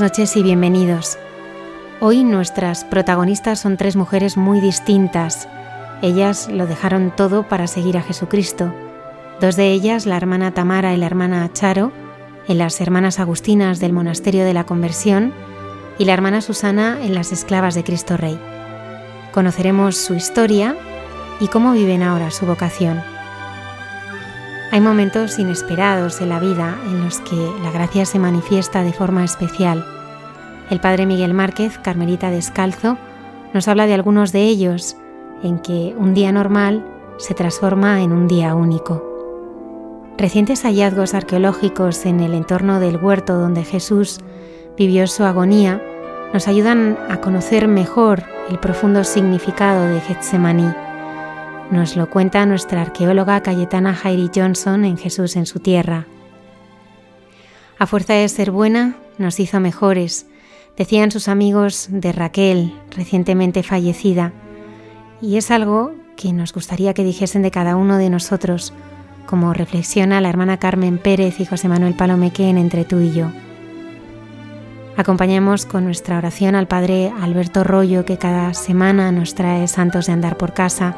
Buenas noches y bienvenidos. Hoy nuestras protagonistas son tres mujeres muy distintas. Ellas lo dejaron todo para seguir a Jesucristo. Dos de ellas, la hermana Tamara y la hermana Charo, en las hermanas agustinas del Monasterio de la Conversión, y la hermana Susana en las esclavas de Cristo Rey. Conoceremos su historia y cómo viven ahora su vocación. Hay momentos inesperados en la vida en los que la gracia se manifiesta de forma especial. El padre Miguel Márquez, Carmelita Descalzo, nos habla de algunos de ellos, en que un día normal se transforma en un día único. Recientes hallazgos arqueológicos en el entorno del huerto donde Jesús vivió su agonía nos ayudan a conocer mejor el profundo significado de Getsemaní nos lo cuenta nuestra arqueóloga Cayetana Jairi Johnson en Jesús en su tierra. A fuerza de ser buena, nos hizo mejores, decían sus amigos de Raquel, recientemente fallecida, y es algo que nos gustaría que dijesen de cada uno de nosotros, como reflexiona la hermana Carmen Pérez y José Manuel Palomeque en Entre tú y yo. Acompañamos con nuestra oración al Padre Alberto Rollo, que cada semana nos trae santos de andar por casa,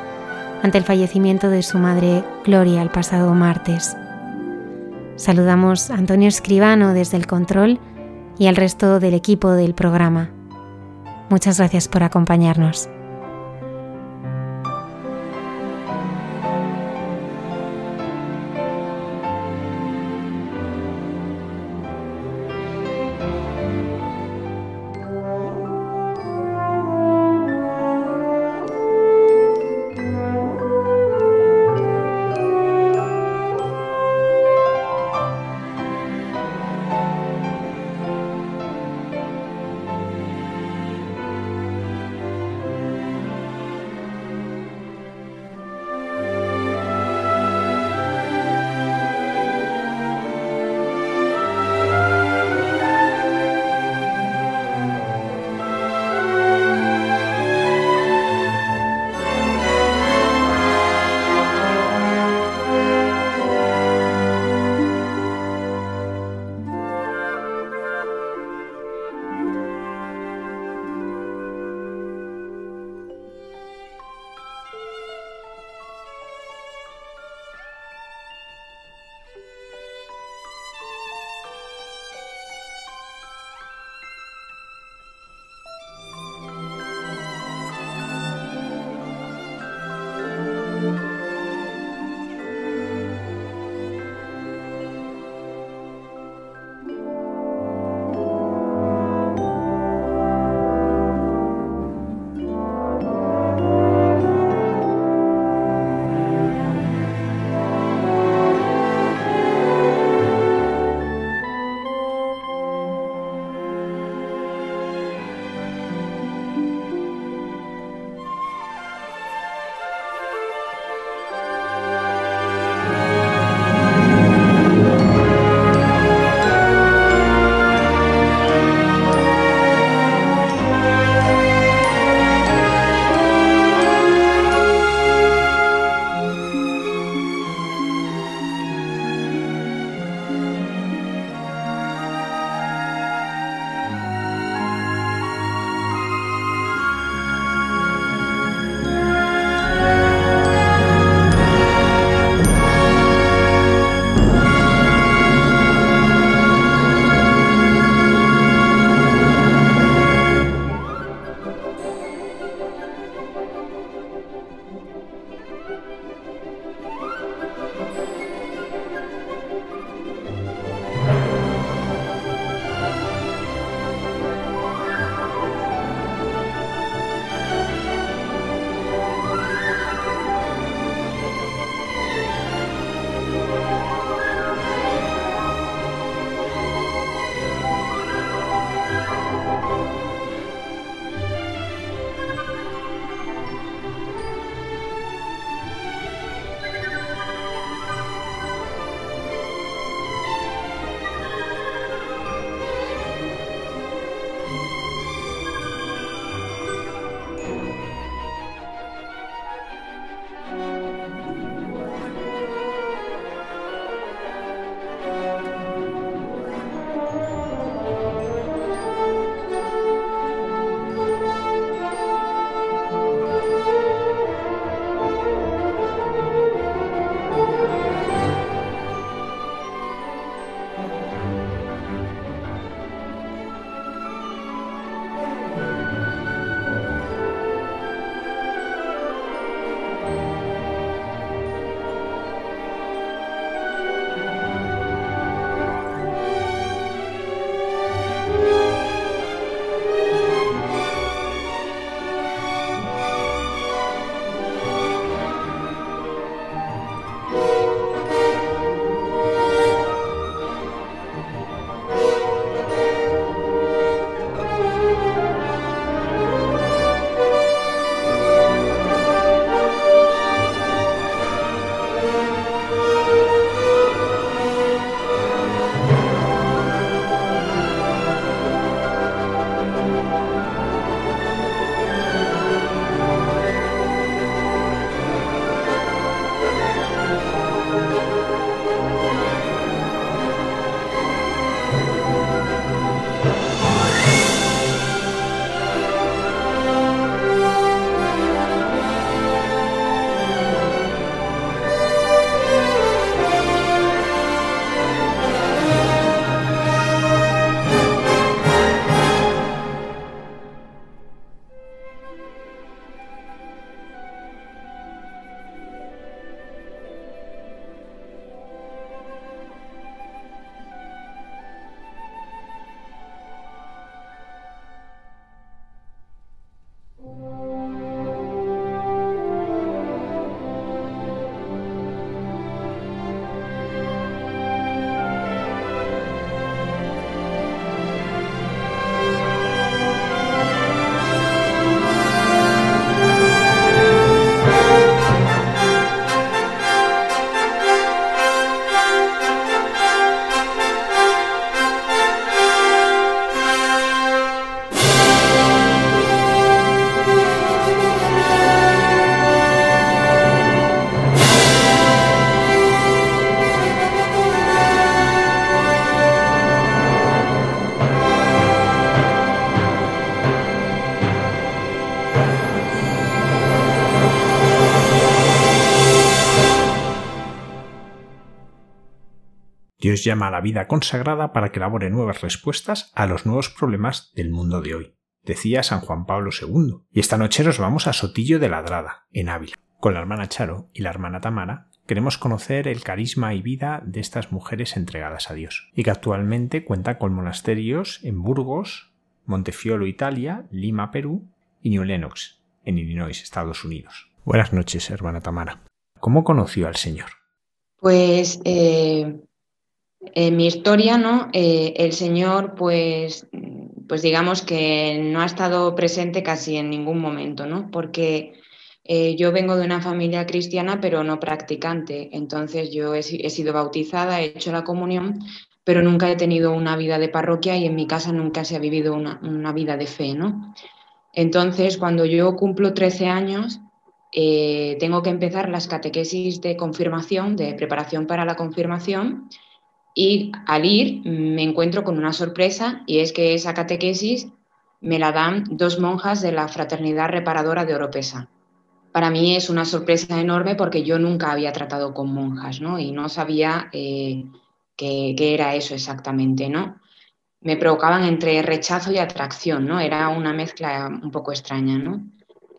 ante el fallecimiento de su madre Gloria el pasado martes. Saludamos a Antonio Escribano desde el control y al resto del equipo del programa. Muchas gracias por acompañarnos. Dios llama a la vida consagrada para que elabore nuevas respuestas a los nuevos problemas del mundo de hoy, decía San Juan Pablo II. Y esta noche nos vamos a Sotillo de Ladrada, en Ávila. Con la hermana Charo y la hermana Tamara queremos conocer el carisma y vida de estas mujeres entregadas a Dios, y que actualmente cuentan con monasterios en Burgos, Montefiolo, Italia, Lima, Perú, y New Lenox, en Illinois, Estados Unidos. Buenas noches, hermana Tamara. ¿Cómo conoció al Señor? Pues eh, en mi historia, ¿no? Eh, el Señor, pues, pues digamos que no ha estado presente casi en ningún momento, ¿no? Porque eh, yo vengo de una familia cristiana, pero no practicante. Entonces yo he, sido bautizada, he hecho la comunión, pero nunca he tenido una vida de parroquia y en mi casa nunca se ha vivido una, una vida de fe, ¿no? Entonces, cuando yo cumplo 13 años, eh, tengo que empezar las catequesis de confirmación, de preparación para la confirmación, y al ir me encuentro con una sorpresa y es que esa catequesis me la dan dos monjas de la Fraternidad Reparadora de Oropesa. Para mí es una sorpresa enorme porque yo nunca había tratado con monjas ¿no? y no sabía eh, qué, qué, era eso exactamente. ¿no? Me provocaban entre rechazo y atracción, ¿no? era una mezcla un poco extraña. ¿no?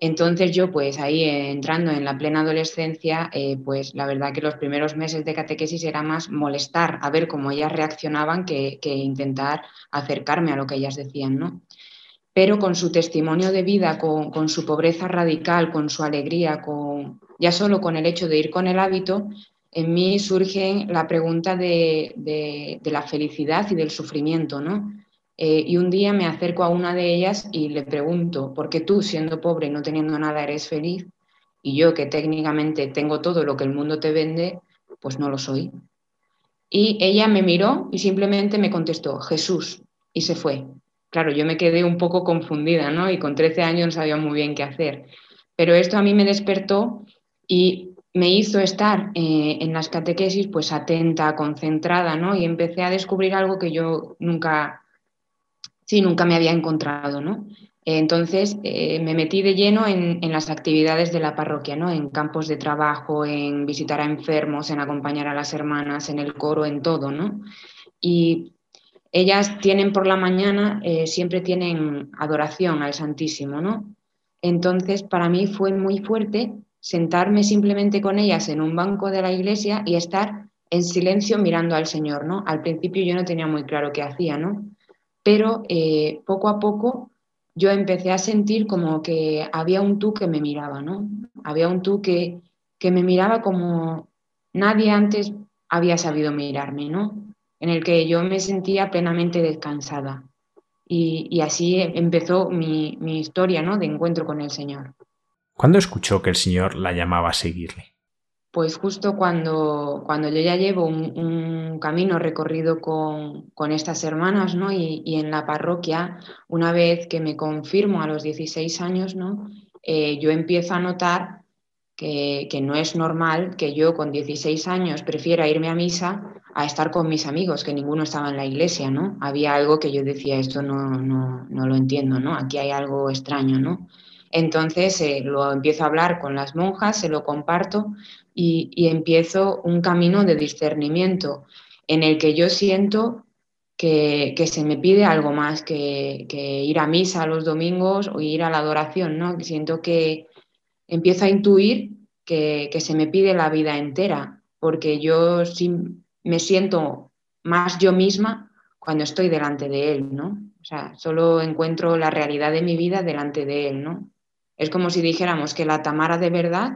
Entonces yo pues ahí entrando en la plena adolescencia, eh, pues la verdad que los primeros meses de catequesis era más molestar, a ver cómo ellas reaccionaban que, intentar acercarme a lo que ellas decían, ¿no? Pero con su testimonio de vida, con, su pobreza radical, con su alegría, con, ya solo con el hecho de ir con el hábito, en mí surge la pregunta de, de la felicidad y del sufrimiento, ¿no? Eh, y un día me acerco a una de ellas y le pregunto, ¿por qué tú, siendo pobre no teniendo nada, eres feliz? Y yo, que técnicamente tengo todo lo que el mundo te vende, pues no lo soy. Y ella me miró y simplemente me contestó, Jesús, y se fue. Claro, yo me quedé un poco confundida, ¿no? Y con 13 años no sabía muy bien qué hacer. Pero esto a mí me despertó y me hizo estar eh, en las catequesis pues atenta, concentrada, ¿no? Y empecé a descubrir algo que yo nunca sí, nunca me había encontrado, ¿no? Entonces eh, me metí de lleno en, las actividades de la parroquia, ¿no? En campos de trabajo, en visitar a enfermos, en acompañar a las hermanas, en el coro, en todo, ¿no? Y ellas tienen por la mañana, eh, siempre tienen adoración al Santísimo, ¿no? Entonces para mí fue muy fuerte sentarme simplemente con ellas en un banco de la iglesia y estar en silencio mirando al Señor, ¿no? Al principio yo no tenía muy claro qué hacía, ¿no? Pero eh, poco a poco yo empecé a sentir como que había un tú que me miraba, ¿no? Había un tú que, que me miraba como nadie antes había sabido mirarme, ¿no? En el que yo me sentía plenamente descansada. Y, así empezó mi, mi historia, ¿no? De encuentro con el Señor. ¿Cuándo escuchó que el Señor la llamaba a seguirle? Pues justo cuando, cuando yo ya llevo un, camino recorrido con, estas hermanas, ¿no? Y, en la parroquia, una vez que me confirmo a los 16 años, ¿no? Eh, yo empiezo a notar que, no es normal que yo con 16 años prefiera irme a misa a estar con mis amigos, que ninguno estaba en la iglesia, ¿no? Había algo que yo decía, esto no, no, no lo entiendo, ¿no? Aquí hay algo extraño, ¿no? Entonces eh, lo empiezo a hablar con las monjas, se lo comparto y, empiezo un camino de discernimiento en el que yo siento que, se me pide algo más que, ir a misa los domingos o ir a la adoración, ¿no? Siento que empiezo a intuir que, se me pide la vida entera, porque yo sí me siento más yo misma cuando estoy delante de él, ¿no? O sea, solo encuentro la realidad de mi vida delante de él, ¿no? Es como si dijéramos que la Tamara de verdad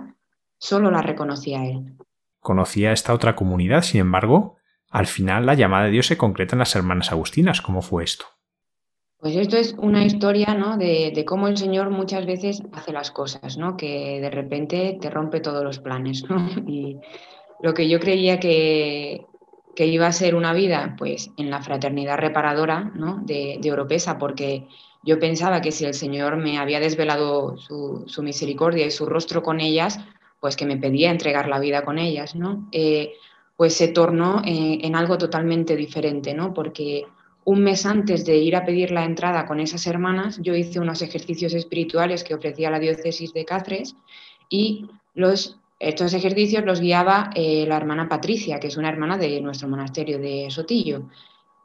Solo la reconocía él. Conocía esta otra comunidad, sin embargo, al final la llamada de Dios se concreta en las hermanas agustinas. ¿Cómo fue esto? Pues esto es una historia ¿no? de, cómo el Señor muchas veces hace las cosas, ¿no? que de repente te rompe todos los planes. Y lo que yo creía que, iba a ser una vida pues, en la fraternidad reparadora ¿no? de, de Oropesa, porque yo pensaba que si el Señor me había desvelado su, misericordia y su rostro con ellas, pues que me pedía entregar la vida con ellas, ¿no? Eh, pues se tornó en, algo totalmente diferente, ¿no? Porque un mes antes de ir a pedir la entrada con esas hermanas, yo hice unos ejercicios espirituales que ofrecía la diócesis de Cáceres y estos ejercicios los guiaba eh, la hermana Patricia, que es una hermana de nuestro monasterio de Sotillo.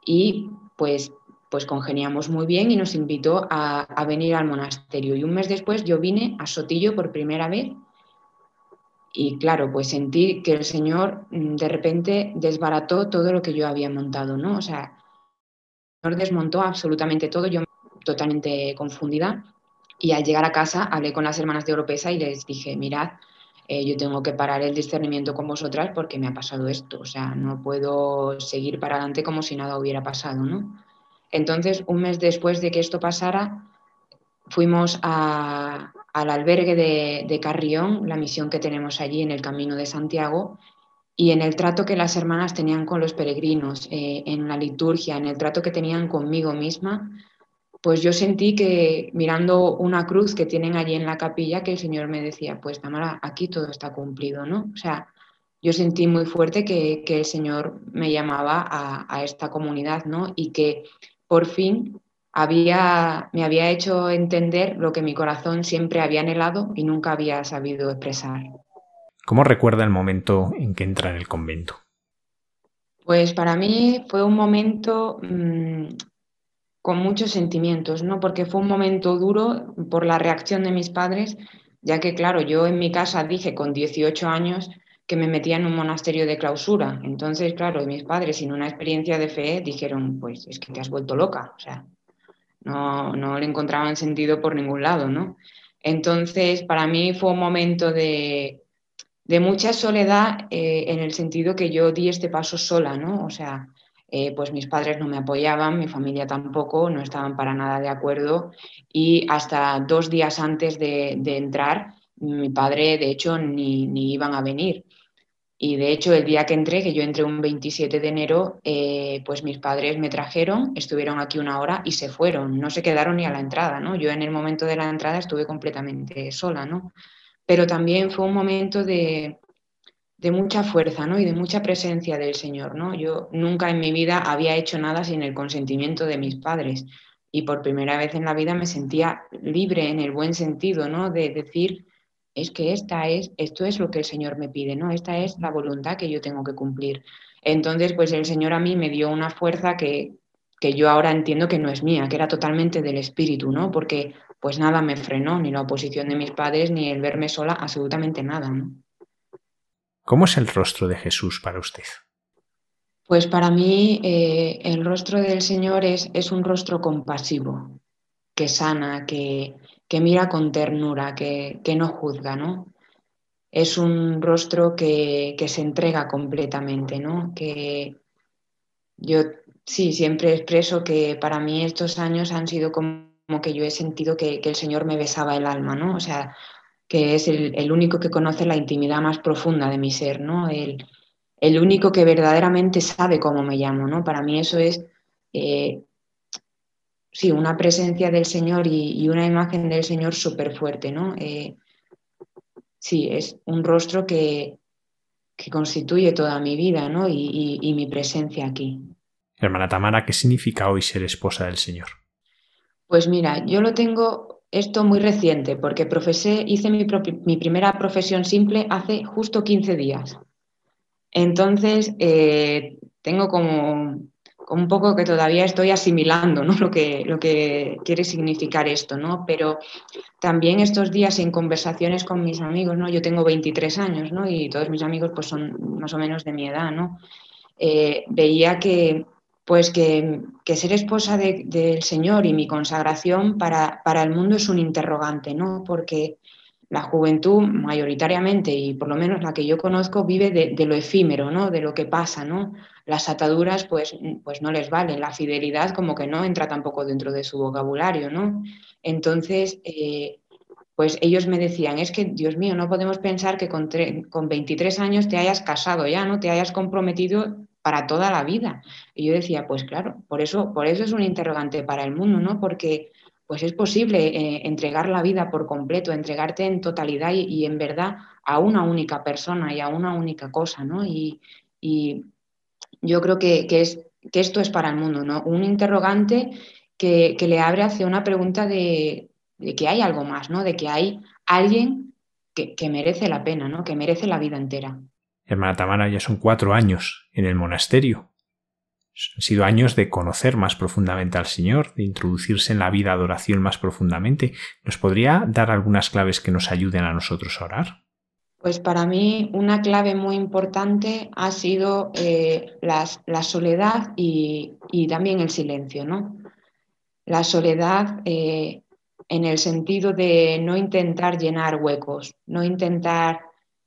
Y pues, pues congeniamos muy bien y nos invitó a, a venir al monasterio. Y un mes después yo vine a Sotillo por primera vez y claro, pues sentí que el Señor mm, de repente desbarató todo lo que yo había montado, ¿no? O sea, el Señor desmontó absolutamente todo, yo totalmente confundida. Y al llegar a casa hablé con las hermanas de Europesa y les dije, mirad, eh, yo tengo que parar el discernimiento con vosotras porque me ha pasado esto, o sea, no puedo seguir para adelante como si nada hubiera pasado, ¿no? Entonces, un mes después de que esto pasara, fuimos al albergue de, Carrión, la misión que tenemos allí en el Camino de Santiago, y en el trato que las hermanas tenían con los peregrinos, eh, en la liturgia, en el trato que tenían conmigo misma, pues yo sentí que mirando una cruz que tienen allí en la capilla, que el Señor me decía, pues Tamara, aquí todo está cumplido, ¿no? O sea, yo sentí muy fuerte que, el Señor me llamaba a, a, esta comunidad, ¿no? Y que por fin había, me había hecho entender lo que mi corazón siempre había anhelado y nunca había sabido expresar. ¿Cómo recuerda el momento en que entra en el convento? Pues para mí fue un momento mmm, con muchos sentimientos, ¿no? Porque fue un momento duro por la reacción de mis padres, ya que, claro, yo en mi casa dije con 18 años que me metía en un monasterio de clausura. Entonces, claro, mis padres, sin una experiencia de fe, dijeron, pues es que te has vuelto loca, o sea, no, no le encontraban sentido por ningún lado, ¿no? Entonces, para mí fue un momento de, de mucha soledad eh, en el sentido que yo di este paso sola, ¿no? O sea, eh, pues mis padres no me apoyaban, mi familia tampoco, no estaban para nada de acuerdo y hasta dos días antes de, entrar, mi padre de hecho ni, iban a venir. Y de hecho el día que entré, que yo entré un 27 de enero, eh, pues mis padres me trajeron, estuvieron aquí una hora y se fueron, no se quedaron ni a la entrada, ¿no? Yo en el momento de la entrada estuve completamente sola, ¿no? Pero también fue un momento de, de mucha fuerza ¿no? y de mucha presencia del Señor. ¿no? Yo nunca en mi vida había hecho nada sin el consentimiento de mis padres y por primera vez en la vida me sentía libre en el buen sentido, ¿no? de decir, es que esta es, esto es lo que el Señor me pide, ¿no? esta es la voluntad que yo tengo que cumplir. Entonces, pues el Señor a mí me dio una fuerza que, que yo ahora entiendo que no es mía, que era totalmente del Espíritu, ¿no? porque pues nada me frenó, ni la oposición de mis padres, ni el verme sola, absolutamente nada. ¿no? ¿Cómo es el rostro de Jesús para usted? Pues para mí eh, el rostro del Señor es, es, un rostro compasivo, que sana, que, que mira con ternura, que, que, no juzga, ¿no? Es un rostro que, que, se entrega completamente, ¿no? Que yo sí, siempre expreso que para mí estos años han sido como que yo he sentido que, que el Señor me besaba el alma, ¿no? O sea, que es el, único que conoce la intimidad más profunda de mi ser, ¿no? El, único que verdaderamente sabe cómo me llamo, ¿no? Para mí eso es, eh, sí, una presencia del Señor y, una imagen del Señor súper fuerte, ¿no? Eh, sí, es un rostro que, constituye toda mi vida, ¿no? Y, y mi presencia aquí. Hermana Tamara, ¿qué significa hoy ser esposa del Señor? Pues mira, yo lo tengo esto muy reciente, porque profesé, hice mi, primera profesión simple hace justo 15 días. Entonces, eh, tengo como, un poco que todavía estoy asimilando ¿no? lo, que, lo que quiere significar esto, ¿no? Pero también estos días en conversaciones con mis amigos, ¿no? Yo tengo 23 años, ¿no? Y todos mis amigos pues son más o menos de mi edad, ¿no? Eh, veía que, pues que, ser esposa del Señor y mi consagración para, para, el mundo es un interrogante, ¿no? Porque la juventud mayoritariamente, y por lo menos la que yo conozco, vive de, lo efímero, ¿no? De lo que pasa, ¿no? Las ataduras, pues, pues no les valen. La fidelidad como que no entra tampoco dentro de su vocabulario, ¿no? Entonces, eh, pues ellos me decían, es que, Dios mío, no podemos pensar que con, con 23 años te hayas casado ya, ¿no? Te hayas comprometido para toda la vida. Y yo decía, pues claro, por eso, por eso es un interrogante para el mundo, ¿no? Porque pues es posible eh, entregar la vida por completo, entregarte en totalidad y, en verdad a una única persona y a una única cosa, ¿no? Y, yo creo que, es, que esto es para el mundo, ¿no? Un interrogante que, le abre hacia una pregunta de, de, que hay algo más, ¿no? De que hay alguien que, merece la pena, ¿no? Que merece la vida entera. Hermana Tamara, ya son cuatro años en el monasterio. Han sido años de conocer más profundamente al Señor, de introducirse en la vida de oración más profundamente. ¿Nos podría dar algunas claves que nos ayuden a nosotros a orar? Pues para mí una clave muy importante ha sido eh, la, soledad y, también el silencio, ¿no? La soledad eh, en el sentido de no intentar llenar huecos, no intentar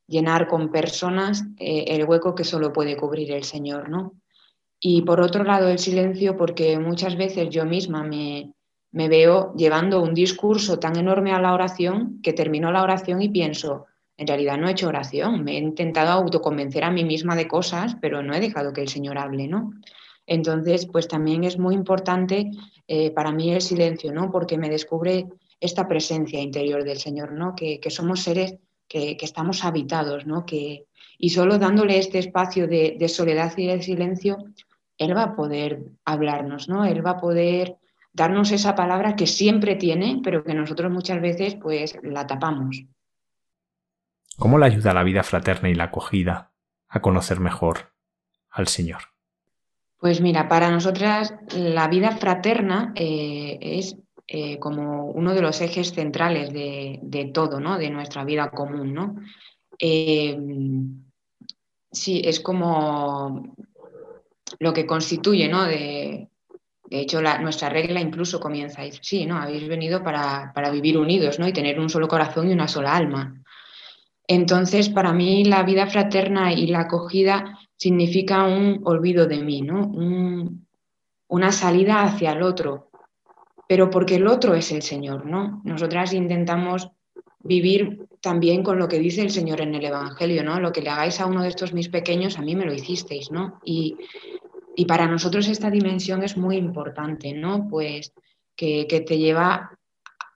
llenar con personas eh, el hueco que solo puede cubrir el Señor, ¿no? Y por otro lado el silencio, porque muchas veces yo misma me, me veo llevando un discurso tan enorme a la oración que termino la oración y pienso, en realidad no he hecho oración, me he intentado autoconvencer a mí misma de cosas, pero no he dejado que el Señor hable, ¿no? Entonces, pues también es muy importante eh, para mí el silencio, ¿no? Porque me descubre esta presencia interior del Señor, ¿no? Que, somos seres que, estamos habitados, ¿no? Que, y solo dándole este espacio de, de, soledad y de silencio, Él va a poder hablarnos, ¿no? Él va a poder darnos esa palabra que siempre tiene, pero que nosotros muchas veces pues la tapamos. ¿Cómo le ayuda la vida fraterna y la acogida a conocer mejor al Señor? Pues mira, para nosotras la vida fraterna eh, es eh, como uno de los ejes centrales de, todo, ¿no? De nuestra vida común, ¿no? Eh, sí, es como lo que constituye, ¿no? De, hecho, nuestra regla incluso comienza. Sí, ¿no? Habéis venido para, para, vivir unidos, ¿no? Y tener un solo corazón y una sola alma. Entonces, para mí la vida fraterna y la acogida significa un olvido de mí, ¿no? una salida hacia el otro, pero porque el otro es el Señor, ¿no? Nosotras intentamos vivir también con lo que dice el Señor en el Evangelio, ¿no? Lo que le hagáis a uno de estos mis pequeños, a mí me lo hicisteis, ¿no? Y, para nosotros esta dimensión es muy importante, ¿no? Pues que, que te lleva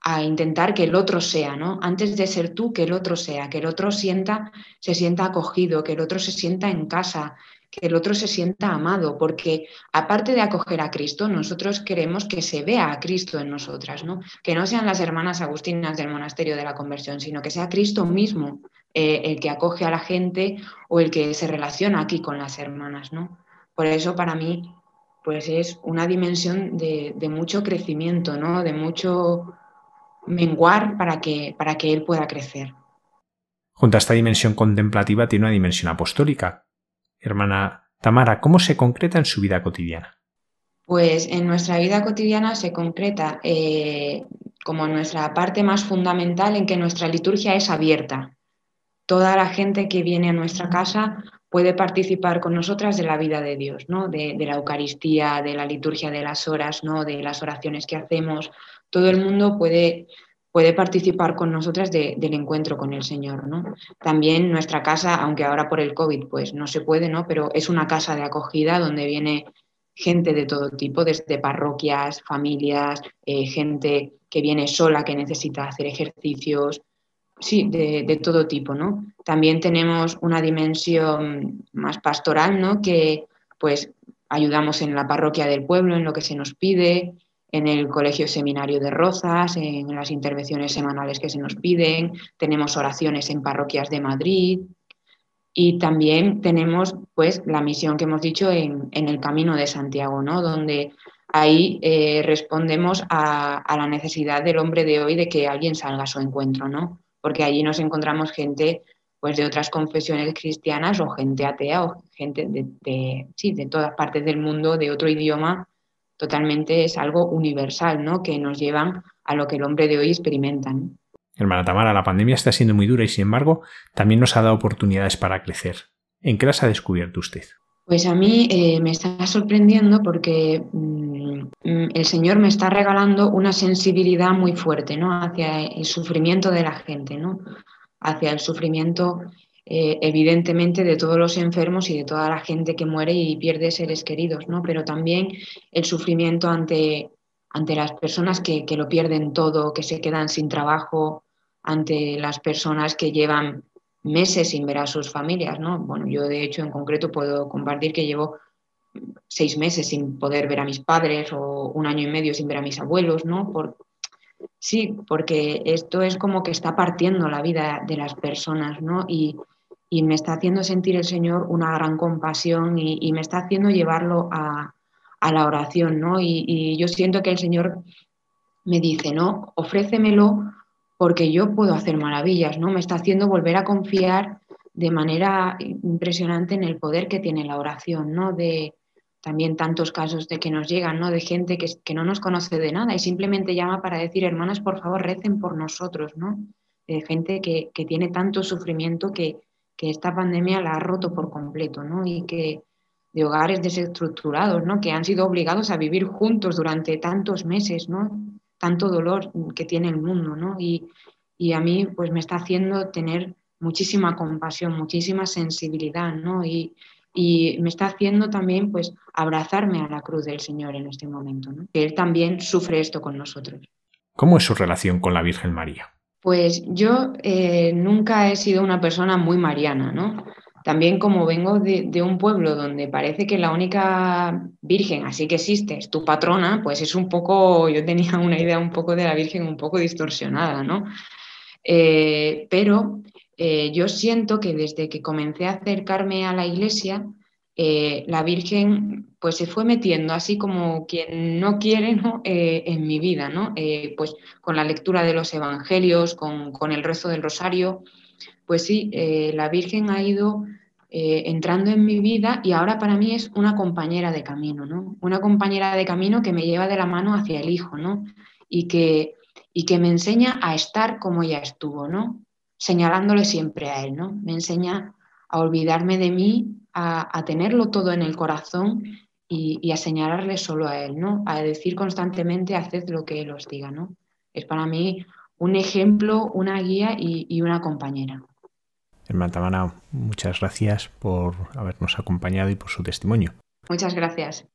a intentar que el otro sea, ¿no? Antes de ser tú, que el otro sea, que el otro sienta, se sienta acogido, que el otro se sienta en casa, que el otro se sienta amado, porque aparte de acoger a Cristo, nosotros queremos que se vea a Cristo en nosotras, ¿no? Que no sean las hermanas agustinas del monasterio de la conversión, sino que sea Cristo mismo eh, el que acoge a la gente o el que se relaciona aquí con las hermanas, ¿no? Por eso para mí, pues es una dimensión de, de mucho crecimiento, ¿no? De mucho menguar para que, para que él pueda crecer. Junto a esta dimensión contemplativa tiene una dimensión apostólica. Hermana Tamara, ¿cómo se concreta en su vida cotidiana? Pues en nuestra vida cotidiana se concreta eh, como nuestra parte más fundamental en que nuestra liturgia es abierta. Toda la gente que viene a nuestra casa puede participar con nosotras de la vida de Dios, ¿no? de, de la Eucaristía, de la liturgia de las horas, ¿no? de las oraciones que hacemos, todo el mundo puede, puede participar con nosotras del encuentro con el Señor. ¿no? También nuestra casa, aunque ahora por el COVID pues no se puede, ¿no? pero es una casa de acogida donde viene gente de todo tipo, desde parroquias, familias, eh, gente que viene sola, que necesita hacer ejercicios, sí, de, de, todo tipo, ¿no? También tenemos una dimensión más pastoral, ¿no? Que pues ayudamos en la parroquia del pueblo, en lo que se nos pide, en el Colegio Seminario de Rozas, en las intervenciones semanales que se nos piden, tenemos oraciones en parroquias de Madrid y también tenemos pues la misión que hemos dicho en, el Camino de Santiago, ¿no? donde ahí eh, respondemos a, la necesidad del hombre de hoy de que alguien salga a su encuentro, ¿no? porque allí nos encontramos gente pues de otras confesiones cristianas o gente atea o gente de, de, sí, de todas partes del mundo, de otro idioma, totalmente es algo universal, ¿no? Que nos llevan a lo que el hombre de hoy experimenta. Hermana Tamara, la pandemia está siendo muy dura y sin embargo también nos ha dado oportunidades para crecer. ¿En qué las ha descubierto usted? Pues a mí eh, me está sorprendiendo porque mm, el Señor me está regalando una sensibilidad muy fuerte ¿no? hacia el sufrimiento de la gente, ¿no? hacia el sufrimiento eh, evidentemente de todos los enfermos y de toda la gente que muere y pierde seres queridos, ¿no? pero también el sufrimiento ante, ante las personas que, lo pierden todo, que se quedan sin trabajo, ante las personas que llevan meses sin ver a sus familias. ¿no? Bueno, yo de hecho en concreto puedo compartir que llevo seis meses sin poder ver a mis padres o un año y medio sin ver a mis abuelos, ¿no? Por, sí, porque esto es como que está partiendo la vida de las personas, ¿no? Y, me está haciendo sentir el Señor una gran compasión y, me está haciendo llevarlo a, la oración, ¿no? Y, y, yo siento que el Señor me dice, ¿no? Ofrécemelo porque yo puedo hacer maravillas, ¿no? Me está haciendo volver a confiar de manera impresionante en el poder que tiene la oración, ¿no? De también tantos casos de que nos llegan, ¿no? De gente que, que no nos conoce de nada y simplemente llama para decir, hermanas, por favor, recen por nosotros, ¿no? De gente que, que tiene tanto sufrimiento que, que, esta pandemia la ha roto por completo, ¿no? Y que de hogares desestructurados, ¿no? Que han sido obligados a vivir juntos durante tantos meses, ¿no? Tanto dolor que tiene el mundo, ¿no? Y, y a mí, pues me está haciendo tener muchísima compasión, muchísima sensibilidad, ¿no? Y, me está haciendo también, pues, abrazarme a la cruz del Señor en este momento, ¿no? Que Él también sufre esto con nosotros. ¿Cómo es su relación con la Virgen María? Pues yo eh, nunca he sido una persona muy mariana, ¿no? También como vengo de, de, un pueblo donde parece que la única Virgen así que existe es tu patrona, pues es un poco, yo tenía una idea un poco de la Virgen un poco distorsionada, ¿no? Eh, pero eh, yo siento que desde que comencé a acercarme a la iglesia, eh, la Virgen pues se fue metiendo así como quien no quiere ¿no? Eh, en mi vida, ¿no? pues con la lectura de los evangelios, con, con el rezo del rosario, pues sí, la Virgen ha ido entrando en mi vida y ahora para mí es una compañera de camino, ¿no? Una compañera de camino que me lleva de la mano hacia el Hijo, ¿no? Y que, y que me enseña a estar como ella estuvo, ¿no? Señalándole siempre a Él, ¿no? Me enseña a olvidarme de mí, a, tenerlo todo en el corazón y, a señalarle solo a Él, ¿no? A decir constantemente, haced lo que Él os diga, ¿no? Es para mí un ejemplo, una guía y, una compañera. Hermana Tamana, muchas gracias por habernos acompañado y por su testimonio. Muchas gracias.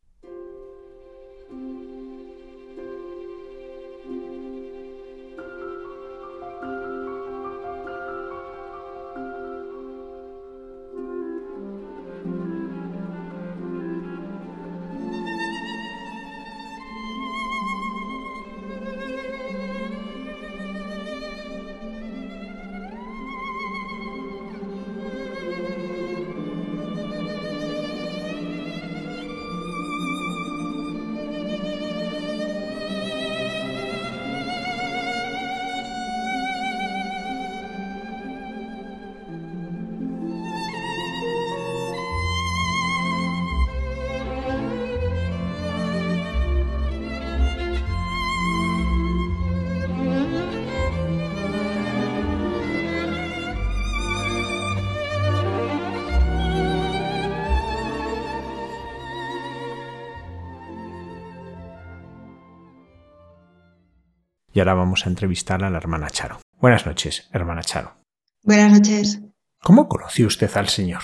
Y ahora vamos a entrevistar a la hermana Charo. Buenas noches, hermana Charo. Buenas noches. ¿Cómo conoció usted al Señor?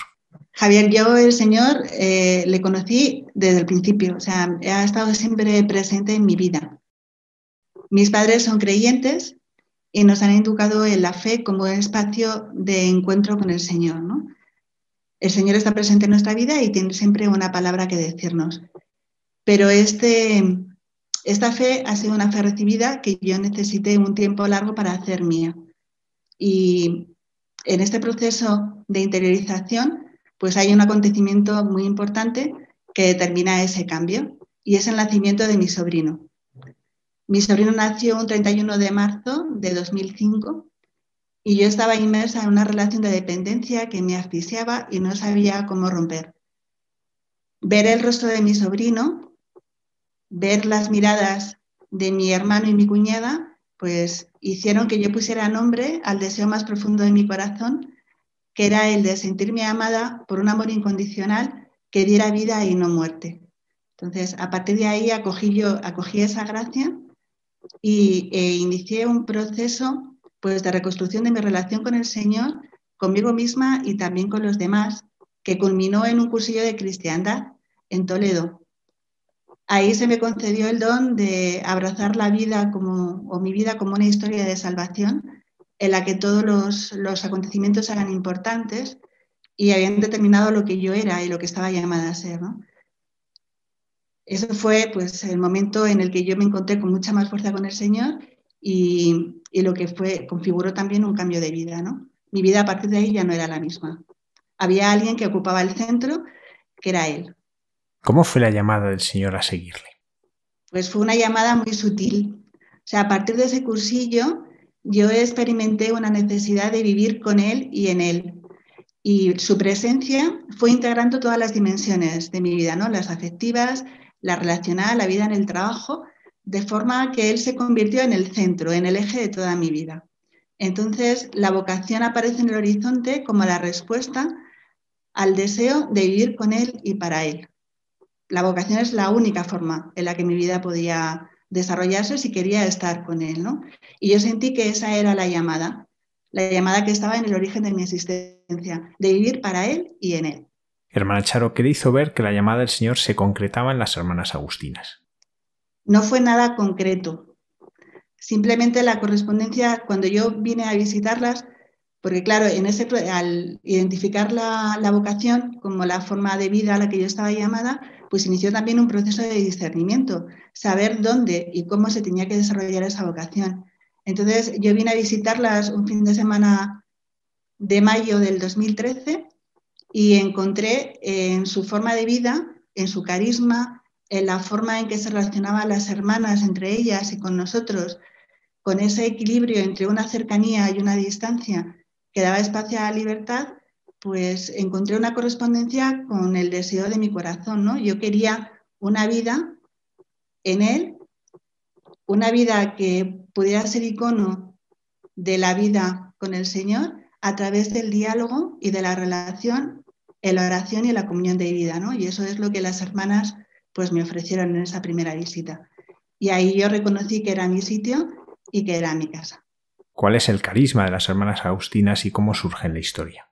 Javier, yo el Señor eh, le conocí desde el principio, o sea, ha estado siempre presente en mi vida. Mis padres son creyentes y nos han educado en la fe como un espacio de encuentro con el Señor. ¿no? El Señor está presente en nuestra vida y tiene siempre una palabra que decirnos. Pero este, esta fe ha sido una fe recibida que yo necesité un tiempo largo para hacer mía. Y en este proceso de interiorización, pues hay un acontecimiento muy importante que determina ese cambio y es el nacimiento de mi sobrino. Mi sobrino nació un 31 de marzo de 2005 y yo estaba inmersa en una relación de dependencia que me asfixiaba y no sabía cómo romper. Ver el rostro de mi sobrino ver las miradas de mi hermano y mi cuñada, pues hicieron que yo pusiera nombre al deseo más profundo de mi corazón, que era el de sentirme amada por un amor incondicional que diera vida y no muerte. Entonces, a partir de ahí acogí yo acogí esa gracia y e inicié un proceso pues de reconstrucción de mi relación con el Señor, conmigo misma y también con los demás, que culminó en un cursillo de cristiandad en Toledo, ahí se me concedió el don de abrazar la vida como, o mi vida como una historia de salvación en la que todos los, acontecimientos eran importantes y habían determinado lo que yo era y lo que estaba llamada a ser. Eso fue pues, el momento en el que yo me encontré con mucha más fuerza con el Señor y, lo que fue, configuró también un cambio de vida, ¿no? Mi vida a partir de ahí ya no era la misma. Había alguien que ocupaba el centro, que era él. ¿Cómo fue la llamada del Señor a seguirle? Pues fue una llamada muy sutil. O sea, a partir de ese cursillo, yo experimenté una necesidad de vivir con Él y en Él. Y su presencia fue integrando todas las dimensiones de mi vida, ¿no? Las afectivas, la relacional, la vida en el trabajo, de forma que Él se convirtió en el centro, en el eje de toda mi vida. Entonces, la vocación aparece en el horizonte como la respuesta al deseo de vivir con Él y para Él. La vocación es la única forma en la que mi vida podía desarrollarse si quería estar con Él, ¿no? Y yo sentí que esa era la llamada, la llamada que estaba en el origen de mi existencia, de vivir para Él y en Él. Hermana Charo, ¿qué le hizo ver que la llamada del Señor se concretaba en las hermanas agustinas? No fue nada concreto. Simplemente la correspondencia, cuando yo vine a visitarlas, porque claro, en ese, al identificar la, la vocación como la forma de vida a la que yo estaba llamada, pues inició también un proceso de discernimiento, saber dónde y cómo se tenía que desarrollar esa vocación. Entonces yo vine a visitarlas un fin de semana de mayo del 2013 y encontré en su forma de vida, en su carisma, en la forma en que se relacionaban las hermanas entre ellas y con nosotros, con ese equilibrio entre una cercanía y una distancia que daba espacio a la libertad, pues encontré una correspondencia con el deseo de mi corazón, ¿no? Yo quería una vida en él, una vida que pudiera ser icono de la vida con el Señor a través del diálogo y de la relación en la oración y la comunión de vida, ¿no? Y eso es lo que las hermanas pues me ofrecieron en esa primera visita. Y ahí yo reconocí que era mi sitio y que era mi casa. ¿Cuál es el carisma de las hermanas agustinas y cómo surge en la historia?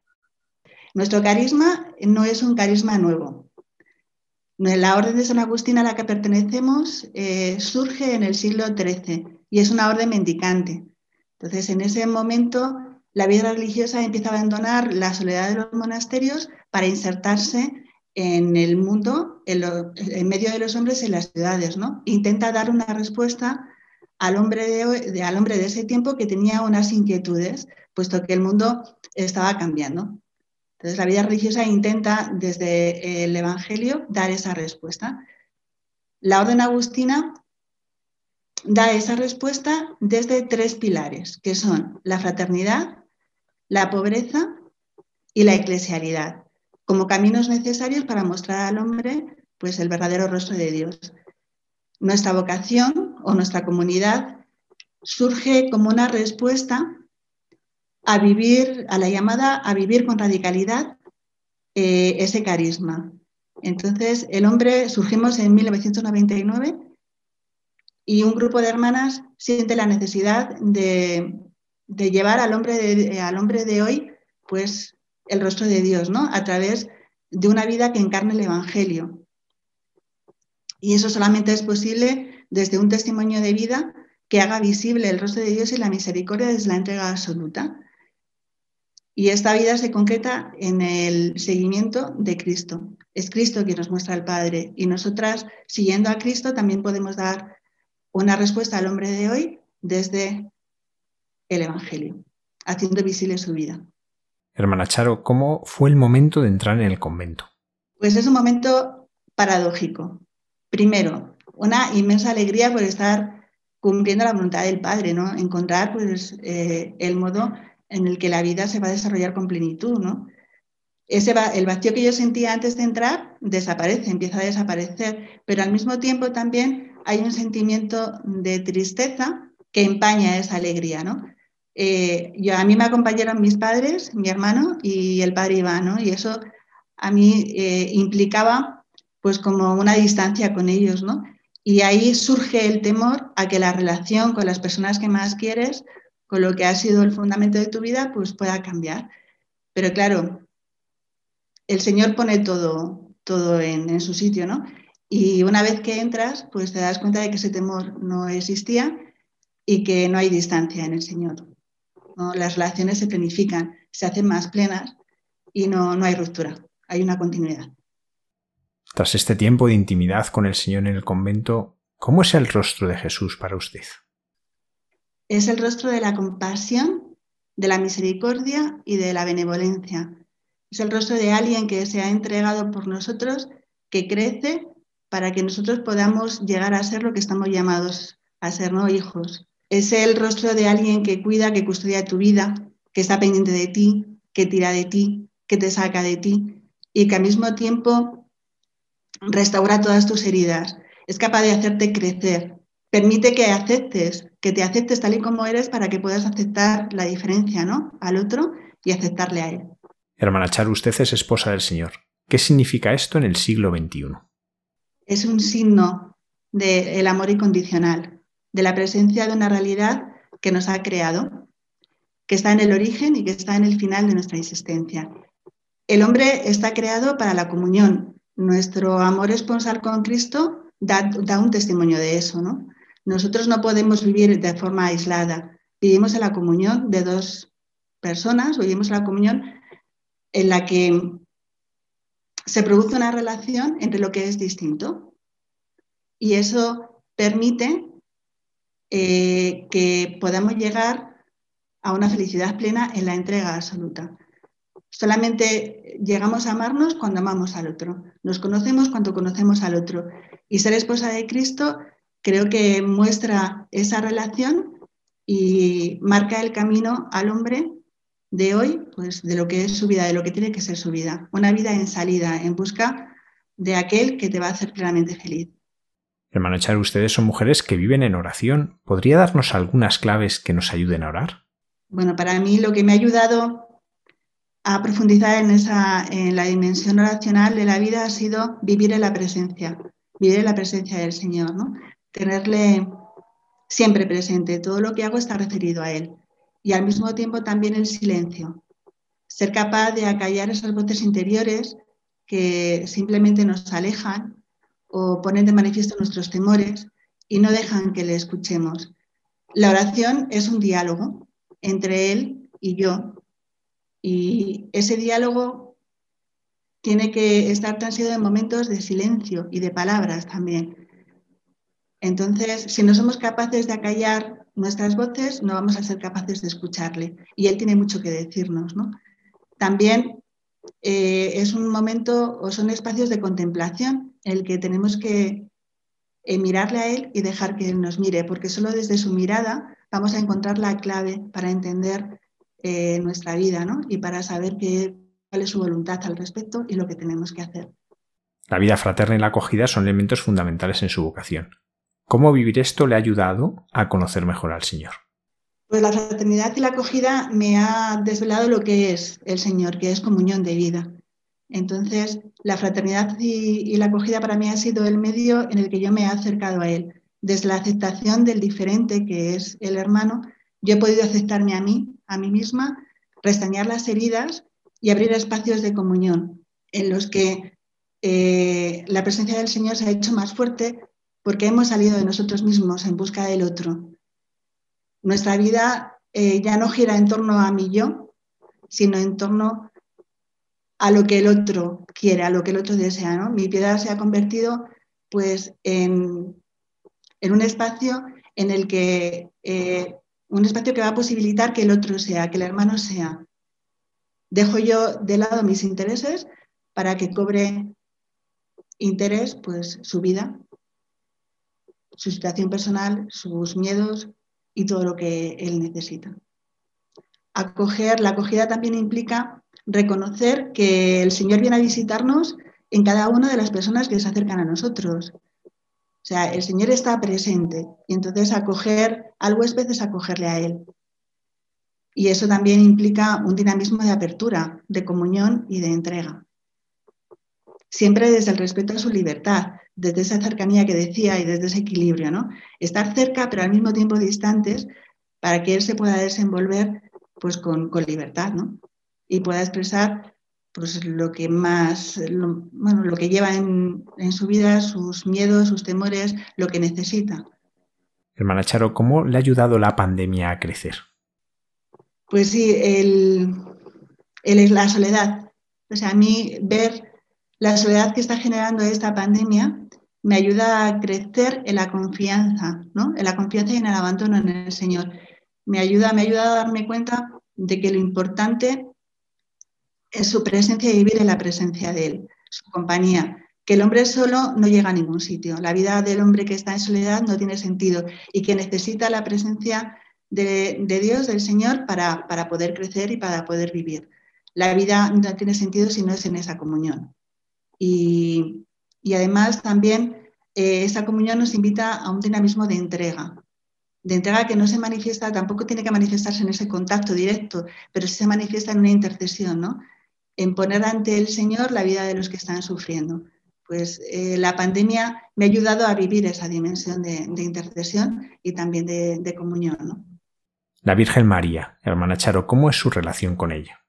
Nuestro carisma no es un carisma nuevo. La Orden de San Agustín a la que pertenecemos eh, surge en el siglo XIII y es una orden mendicante. Entonces, en ese momento, la vida religiosa empieza a abandonar la soledad de los monasterios para insertarse en el mundo, en, medio de los hombres en las ciudades. ¿no? Intenta dar una respuesta al hombre de, ese tiempo que tenía unas inquietudes, puesto que el mundo estaba cambiando. Entonces, la vida religiosa intenta desde el Evangelio dar esa respuesta. La orden agustina da esa respuesta desde tres pilares, que son la fraternidad, la pobreza y la eclesialidad como caminos necesarios para mostrar al hombre pues, el verdadero rostro de Dios. Nuestra vocación o nuestra comunidad surge como una respuesta a vivir, a la llamada a vivir con radicalidad eh, ese carisma. Entonces, el hombre surgimos en 1999 y un grupo de hermanas siente la necesidad de, llevar al hombre de, al hombre de hoy pues el rostro de Dios, ¿no? A través de una vida que encarne el Evangelio. Y eso solamente es posible desde un testimonio de vida que haga visible el rostro de Dios y la misericordia desde la entrega absoluta. Y esta vida se concreta en el seguimiento de Cristo. Es Cristo quien nos muestra al Padre y nosotras, siguiendo a Cristo, también podemos dar una respuesta al hombre de hoy desde el Evangelio, haciendo visible su vida. Hermana Charo, ¿cómo fue el momento de entrar en el convento? Pues es un momento paradójico. Primero, una inmensa alegría por estar cumpliendo la voluntad del Padre, ¿no? Encontrar pues, eh, el modo en el que la vida se va a desarrollar con plenitud, ¿no? Ese el vacío que yo sentía antes de entrar desaparece, empieza a desaparecer, pero al mismo tiempo también hay un sentimiento de tristeza que empaña esa alegría, ¿no? Eh, yo, a mí me acompañaron mis padres, mi hermano y el padre Iván, Y eso a mí eh, implicaba pues como una distancia con ellos, ¿no? Y ahí surge el temor a que la relación con las personas que más quieres, con lo que ha sido el fundamento de tu vida, pues pueda cambiar. Pero claro, el Señor pone todo, todo en, en su sitio, ¿no? Y una vez que entras, pues te das cuenta de que ese temor no existía y que no hay distancia en el Señor. Las relaciones se planifican, se hacen más plenas y no, no hay ruptura, hay una continuidad. Tras este tiempo de intimidad con el Señor en el convento, ¿cómo es el rostro de Jesús para usted? Es el rostro de la compasión, de la misericordia y de la benevolencia. Es el rostro de alguien que se ha entregado por nosotros, que crece para que nosotros podamos llegar a ser lo que estamos llamados a ser, ¿no? Hijos. Es el rostro de alguien que cuida, que custodia tu vida, que está pendiente de ti, que tira de ti, que te saca de ti y que al mismo tiempo restaura todas tus heridas. Es capaz de hacerte crecer. Permite que aceptes, que te aceptes tal y como eres para que puedas aceptar la diferencia, ¿no? Al otro y aceptarle a él. Hermana Char, usted es esposa del Señor. ¿Qué significa esto en el siglo XXI? Es un signo del amor incondicional, de la presencia de una realidad que nos ha creado, que está en el origen y que está en el final de nuestra existencia. El hombre está creado para la comunión. Nuestro amor esponsal con Cristo da, un testimonio de eso, ¿no? Nosotros no podemos vivir de forma aislada. Vivimos en la comunión de dos personas, vivimos en la comunión en la que se produce una relación entre lo que es distinto. Y eso permite eh, que podamos llegar a una felicidad plena en la entrega absoluta. Solamente llegamos a amarnos cuando amamos al otro. Nos conocemos cuando conocemos al otro. Y ser esposa de Cristo creo que muestra esa relación y marca el camino al hombre de hoy, pues de lo que es su vida, de lo que tiene que ser su vida. Una vida en salida, en busca de aquel que te va a hacer plenamente feliz. Hermano Char, ustedes son mujeres que viven en oración. ¿Podría darnos algunas claves que nos ayuden a orar? Bueno, para mí lo que me ha ayudado a profundizar en, esa, en la dimensión oracional de la vida ha sido vivir en la presencia, vivir en la presencia del Señor, ¿no? tenerle siempre presente. Todo lo que hago está referido a Él. Y al mismo tiempo también el silencio. Ser capaz de acallar esas voces interiores que simplemente nos alejan o ponen de manifiesto nuestros temores y no dejan que le escuchemos. La oración es un diálogo entre él y yo. Y ese diálogo tiene que estar transido en momentos de silencio y de palabras también. Entonces, si no somos capaces de acallar nuestras voces, no vamos a ser capaces de escucharle. Y él tiene mucho que decirnos. ¿no? También eh, es un momento o son espacios de contemplación en el que tenemos que eh, mirarle a él y dejar que él nos mire, porque solo desde su mirada vamos a encontrar la clave para entender eh, nuestra vida ¿no? y para saber qué, cuál es su voluntad al respecto y lo que tenemos que hacer. La vida fraterna y la acogida son elementos fundamentales en su vocación. ¿Cómo vivir esto le ha ayudado a conocer mejor al Señor? Pues la fraternidad y la acogida me ha desvelado lo que es el Señor, que es comunión de vida. Entonces, la fraternidad y, y, la acogida para mí ha sido el medio en el que yo me he acercado a Él desde la aceptación del diferente que es el hermano, yo he podido aceptarme a mí, a mí misma, restañar las heridas y abrir espacios de comunión en los que eh, la presencia del Señor se ha hecho más fuerte porque hemos salido de nosotros mismos en busca del otro. Nuestra vida eh, ya no gira en torno a mí yo, sino en torno a lo que el otro quiere, a lo que el otro desea. Mi piedad se ha convertido pues en en un espacio en el que, eh, un espacio que va a posibilitar que el otro sea, que el hermano sea. Dejo yo de lado mis intereses para que cobre interés, pues su vida, su situación personal, sus miedos y todo lo que él necesita. Acoger, la acogida también implica reconocer que el Señor viene a visitarnos en cada una de las personas que se acercan a nosotros. O sea, el Señor está presente y entonces acoger al huésped es acogerle a Él. Y eso también implica un dinamismo de apertura, de comunión y de entrega. Siempre desde el respeto a su libertad, desde esa cercanía que decía y desde ese equilibrio, ¿no? Estar cerca pero al mismo tiempo distantes para que Él se pueda desenvolver pues con, con libertad, ¿no? Y pueda expresar pues lo que más, bueno, lo que lleva en, su vida, sus miedos, sus temores, lo que necesita. Hermana Charo, ¿cómo le ha ayudado la pandemia a crecer? Pues sí, el, el, la soledad. O sea, a mí ver la soledad que está generando esta pandemia me ayuda a crecer en la confianza, ¿no? En la confianza y en el abandono en el Señor. me ayuda, me ha ayudado a darme cuenta de que lo importante es su presencia y vivir en la presencia de Él, su compañía. Que el hombre solo no llega a ningún sitio. La vida del hombre que está en soledad no tiene sentido y que necesita la presencia de, Dios, del Señor, para, para poder crecer y para poder vivir. La vida no tiene sentido si no es en esa comunión. Y, además también eh, esa comunión nos invita a un dinamismo de entrega, de entrega que no se manifiesta, tampoco tiene que manifestarse en ese contacto directo, pero sí se manifiesta en una intercesión, ¿no? En poner ante el Señor la vida de los que están sufriendo. Pues eh, la pandemia me ha ayudado a vivir esa dimensión de, intercesión y también de, de comunión, ¿no? La Virgen María, hermana Charo, ¿cómo es su relación con ella?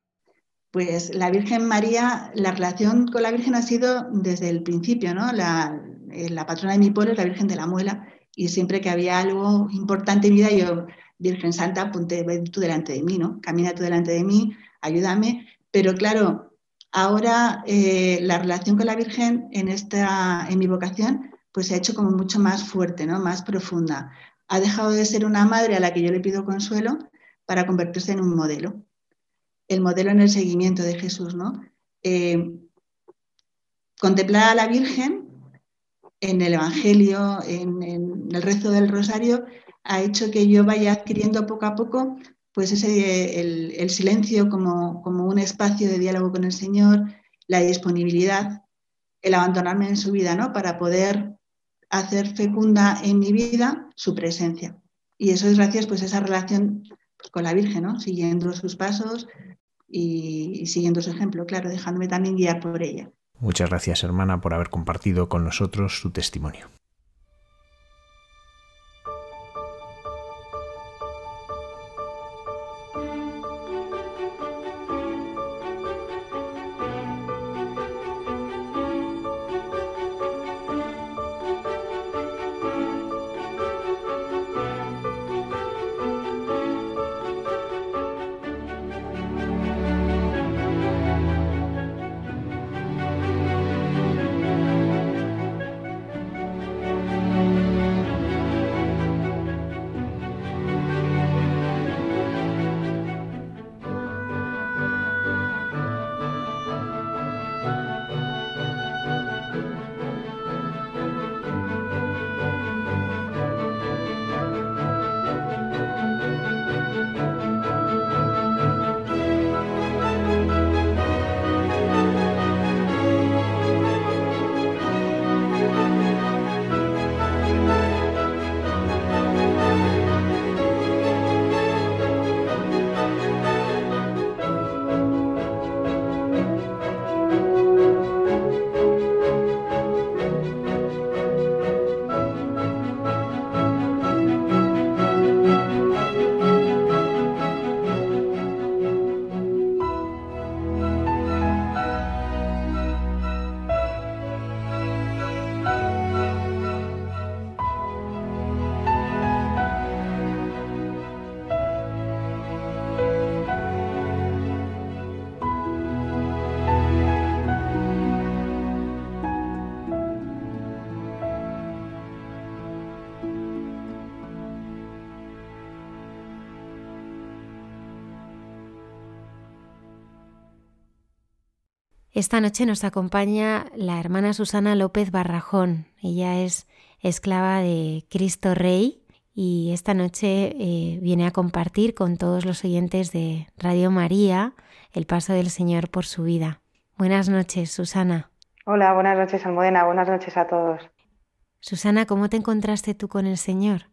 Pues la Virgen María, la relación con la Virgen ha sido desde el principio, ¿no? La, eh, la patrona de mi pueblo es la Virgen de la Muela y siempre que había algo importante en mi vida, yo, Virgen Santa, ponte tú delante de mí, ¿no? Camina tú delante de mí, ayúdame. Pero claro, ahora eh, la relación con la Virgen en, esta, en mi vocación pues se ha hecho como mucho más fuerte, ¿no? Más profunda. Ha dejado de ser una madre a la que yo le pido consuelo para convertirse en un modelo. El modelo en el seguimiento de Jesús, ¿no? Eh, contemplar a la Virgen en el Evangelio, en, el rezo del Rosario, ha hecho que yo vaya adquiriendo poco a poco pues ese, el, silencio como, como, un espacio de diálogo con el Señor, la disponibilidad, el abandonarme en su vida, ¿no? Para poder hacer fecunda en mi vida su presencia. Y eso es gracias pues, a esa relación con la Virgen, ¿no? Siguiendo sus pasos y, y siguiendo su ejemplo, claro, dejándome también guiar por ella. Muchas gracias, hermana, por haber compartido con nosotros su testimonio. Esta noche nos acompaña la hermana Susana López Barrajón. Ella es esclava de Cristo Rey y esta noche eh, viene a compartir con todos los oyentes de Radio María el paso del Señor por su vida. Buenas noches, Susana. Hola, buenas noches, Almudena. Buenas noches a todos. Susana, ¿cómo te encontraste tú con el Señor?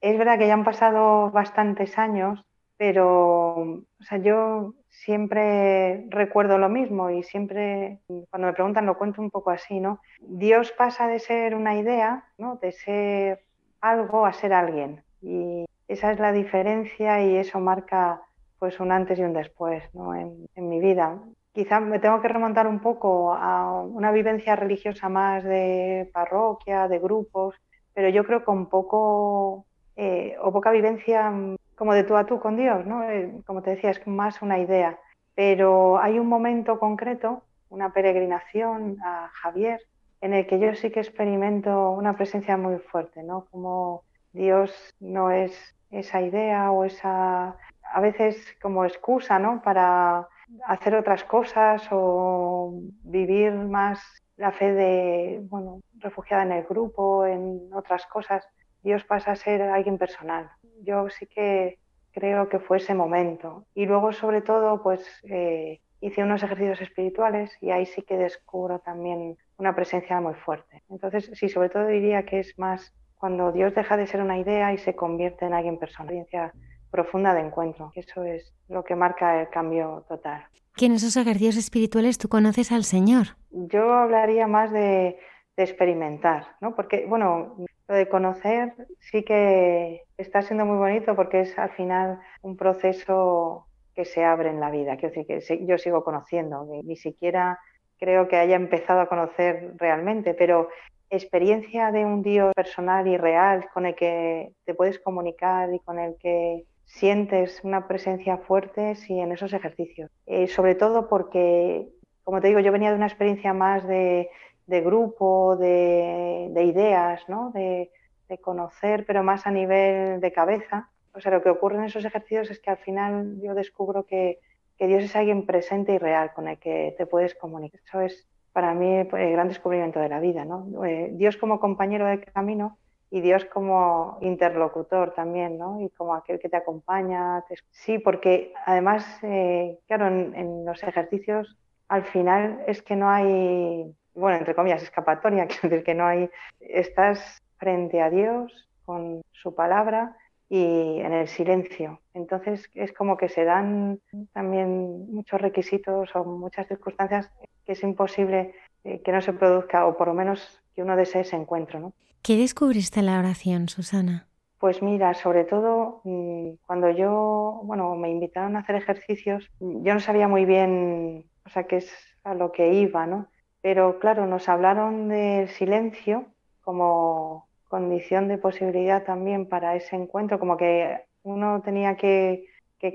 Es verdad que ya han pasado bastantes años, pero o sea, yo siempre recuerdo lo mismo y siempre cuando me preguntan lo cuento un poco así, ¿no? Dios pasa de ser una idea, ¿no? De ser algo a ser alguien y esa es la diferencia y eso marca pues un antes y un después ¿no? en, en mi vida. Quizá me tengo que remontar un poco a una vivencia religiosa más de parroquia, de grupos, pero yo creo que un poco eh, o poca vivencia como de tú a tú con Dios, ¿no? Eh, como te decía, es más una idea. Pero hay un momento concreto, una peregrinación a Javier, en el que yo sí que experimento una presencia muy fuerte, ¿no? Como Dios no es esa idea o esa, a veces como excusa, ¿no? Para hacer otras cosas o vivir más la fe de, bueno, refugiada en el grupo, en otras cosas. Dios pasa a ser alguien personal. Yo sí que creo que fue ese momento. Y luego, sobre todo, pues eh, hice unos ejercicios espirituales y ahí sí que descubro también una presencia muy fuerte. Entonces, sí, sobre todo diría que es más cuando Dios deja de ser una idea y se convierte en alguien personal, experiencia profunda de encuentro. Eso es lo que marca el cambio total. ¿Que en esos ejercicios espirituales tú conoces al Señor? Yo hablaría más de, de experimentar, ¿no? Porque, bueno, lo de conocer sí que está siendo muy bonito porque es al final un proceso que se abre en la vida. Quiero decir que yo sigo conociendo, ni siquiera creo que haya empezado a conocer realmente, pero experiencia de un Dios personal y real con el que te puedes comunicar y con el que sientes una presencia fuerte sí, en esos ejercicios. Eh, sobre todo porque, como te digo, yo venía de una experiencia más de de grupo, de, ideas, ¿no? De, conocer, pero más a nivel de cabeza. O sea, lo que ocurre en esos ejercicios es que al final yo descubro que, Dios es alguien presente y real con el que te puedes comunicar. Eso es para mí pues, el gran descubrimiento de la vida, ¿no? Eh, Dios como compañero de camino y Dios como interlocutor también, ¿no? Y como aquel que te acompaña. Sí, porque además, eh, claro, en los ejercicios al final es que no hay bueno, entre comillas, escapatoria, quiero decir que no hay, estás frente a Dios con su palabra y en el silencio. Entonces es como que se dan también muchos requisitos o muchas circunstancias que es imposible eh, que no se produzca o por lo menos que uno desee ese encuentro. ¿no? ¿Qué descubriste en la oración, Susana? Pues mira, sobre todo mm, cuando yo, bueno, me invitaron a hacer ejercicios, yo no sabía muy bien, o sea, qué es a lo que iba, ¿no? Pero claro, nos hablaron del silencio como condición de posibilidad también para ese encuentro, como que uno tenía que,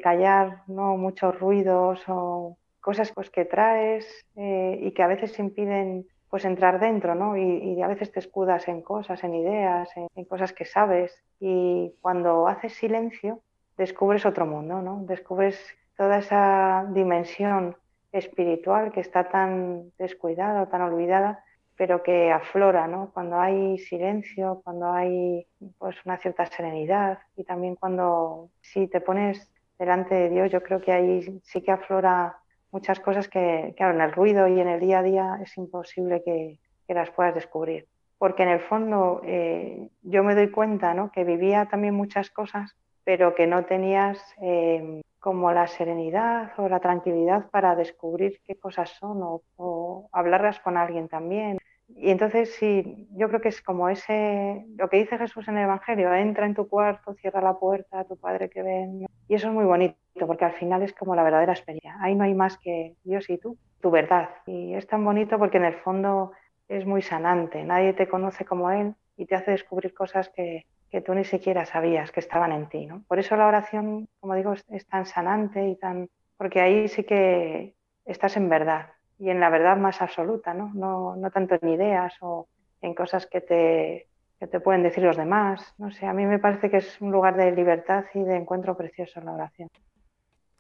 callar ¿no? muchos ruidos o cosas pues, que traes eh, y que a veces impiden pues entrar dentro, ¿no? Y, a veces te escudas en cosas, en ideas, en, cosas que sabes. Y cuando haces silencio, descubres otro mundo, ¿no? Descubres toda esa dimensión espiritual que está tan descuidada, tan olvidada, pero que aflora, ¿no? Cuando hay silencio, cuando hay pues una cierta serenidad y también cuando si te pones delante de Dios, yo creo que ahí sí que aflora muchas cosas que, claro, en el ruido y en el día a día es imposible que, las puedas descubrir. Porque en el fondo eh, yo me doy cuenta ¿no? que vivía también muchas cosas, pero que no tenías eh, como la serenidad o la tranquilidad para descubrir qué cosas son o, hablarlas con alguien también. Y entonces sí, yo creo que es como ese, lo que dice Jesús en el Evangelio, entra en tu cuarto, cierra la puerta tu Padre que ven. Y eso es muy bonito, porque al final es como la verdadera experiencia. Ahí no hay más que Dios y tú, tu verdad. Y es tan bonito porque en el fondo es muy sanante. Nadie te conoce como Él y te hace descubrir cosas que, que tú ni siquiera sabías que estaban en ti. ¿no? Por eso la oración, como digo, es, tan sanante y tan... porque ahí sí que estás en verdad y en la verdad más absoluta, ¿no? No, no tanto en ideas o en cosas que te, que te pueden decir los demás. No sé, a mí me parece que es un lugar de libertad y de encuentro precioso la oración.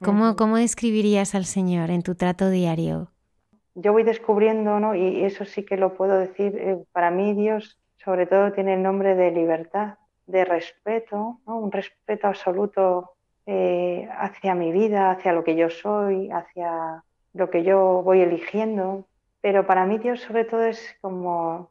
¿Cómo, cómo describirías al Señor en tu trato diario? Yo voy descubriendo, ¿no? y eso sí que lo puedo decir, eh, para mí Dios sobre todo tiene el nombre de libertad de respeto, un respeto absoluto eh, hacia mi vida, hacia lo que yo soy, hacia lo que yo voy eligiendo. Pero para mí Dios sobre todo es como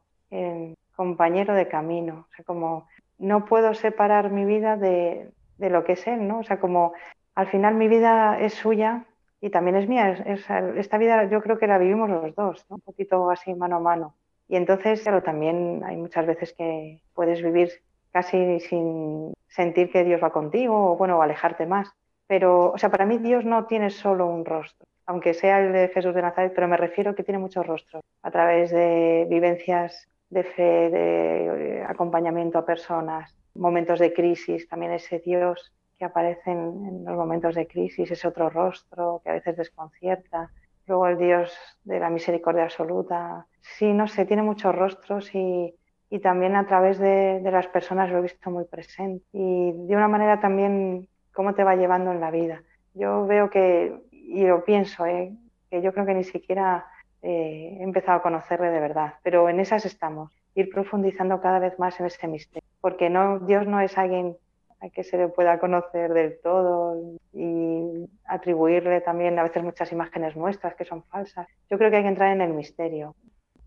compañero de camino, o sea, como no puedo separar mi vida de, lo que es Él, ¿no? O sea, como al final mi vida es suya y también es mía. esta vida yo creo que la vivimos los dos, un poquito así mano a mano. Y entonces, claro, también hay muchas veces que puedes vivir casi sin sentir que Dios va contigo o bueno, alejarte más. Pero, o sea, para mí Dios no tiene solo un rostro, aunque sea el de Jesús de Nazaret, pero me refiero que tiene muchos rostros a través de vivencias de fe, de acompañamiento a personas, momentos de crisis, también ese Dios que aparece en, los momentos de crisis, ese otro rostro que a veces desconcierta. Luego el Dios de la misericordia absoluta. Sí, no sé, tiene muchos rostros y, y también a través de, las personas lo he visto muy presente y de una manera también cómo te va llevando en la vida. Yo veo que, y lo pienso, ¿eh? que yo creo que ni siquiera eh, he empezado a conocerle de verdad, pero en esas estamos, ir profundizando cada vez más en ese misterio, porque no, Dios no es alguien a que se le pueda conocer del todo y atribuirle también a veces muchas imágenes nuestras que son falsas. Yo creo que hay que entrar en el misterio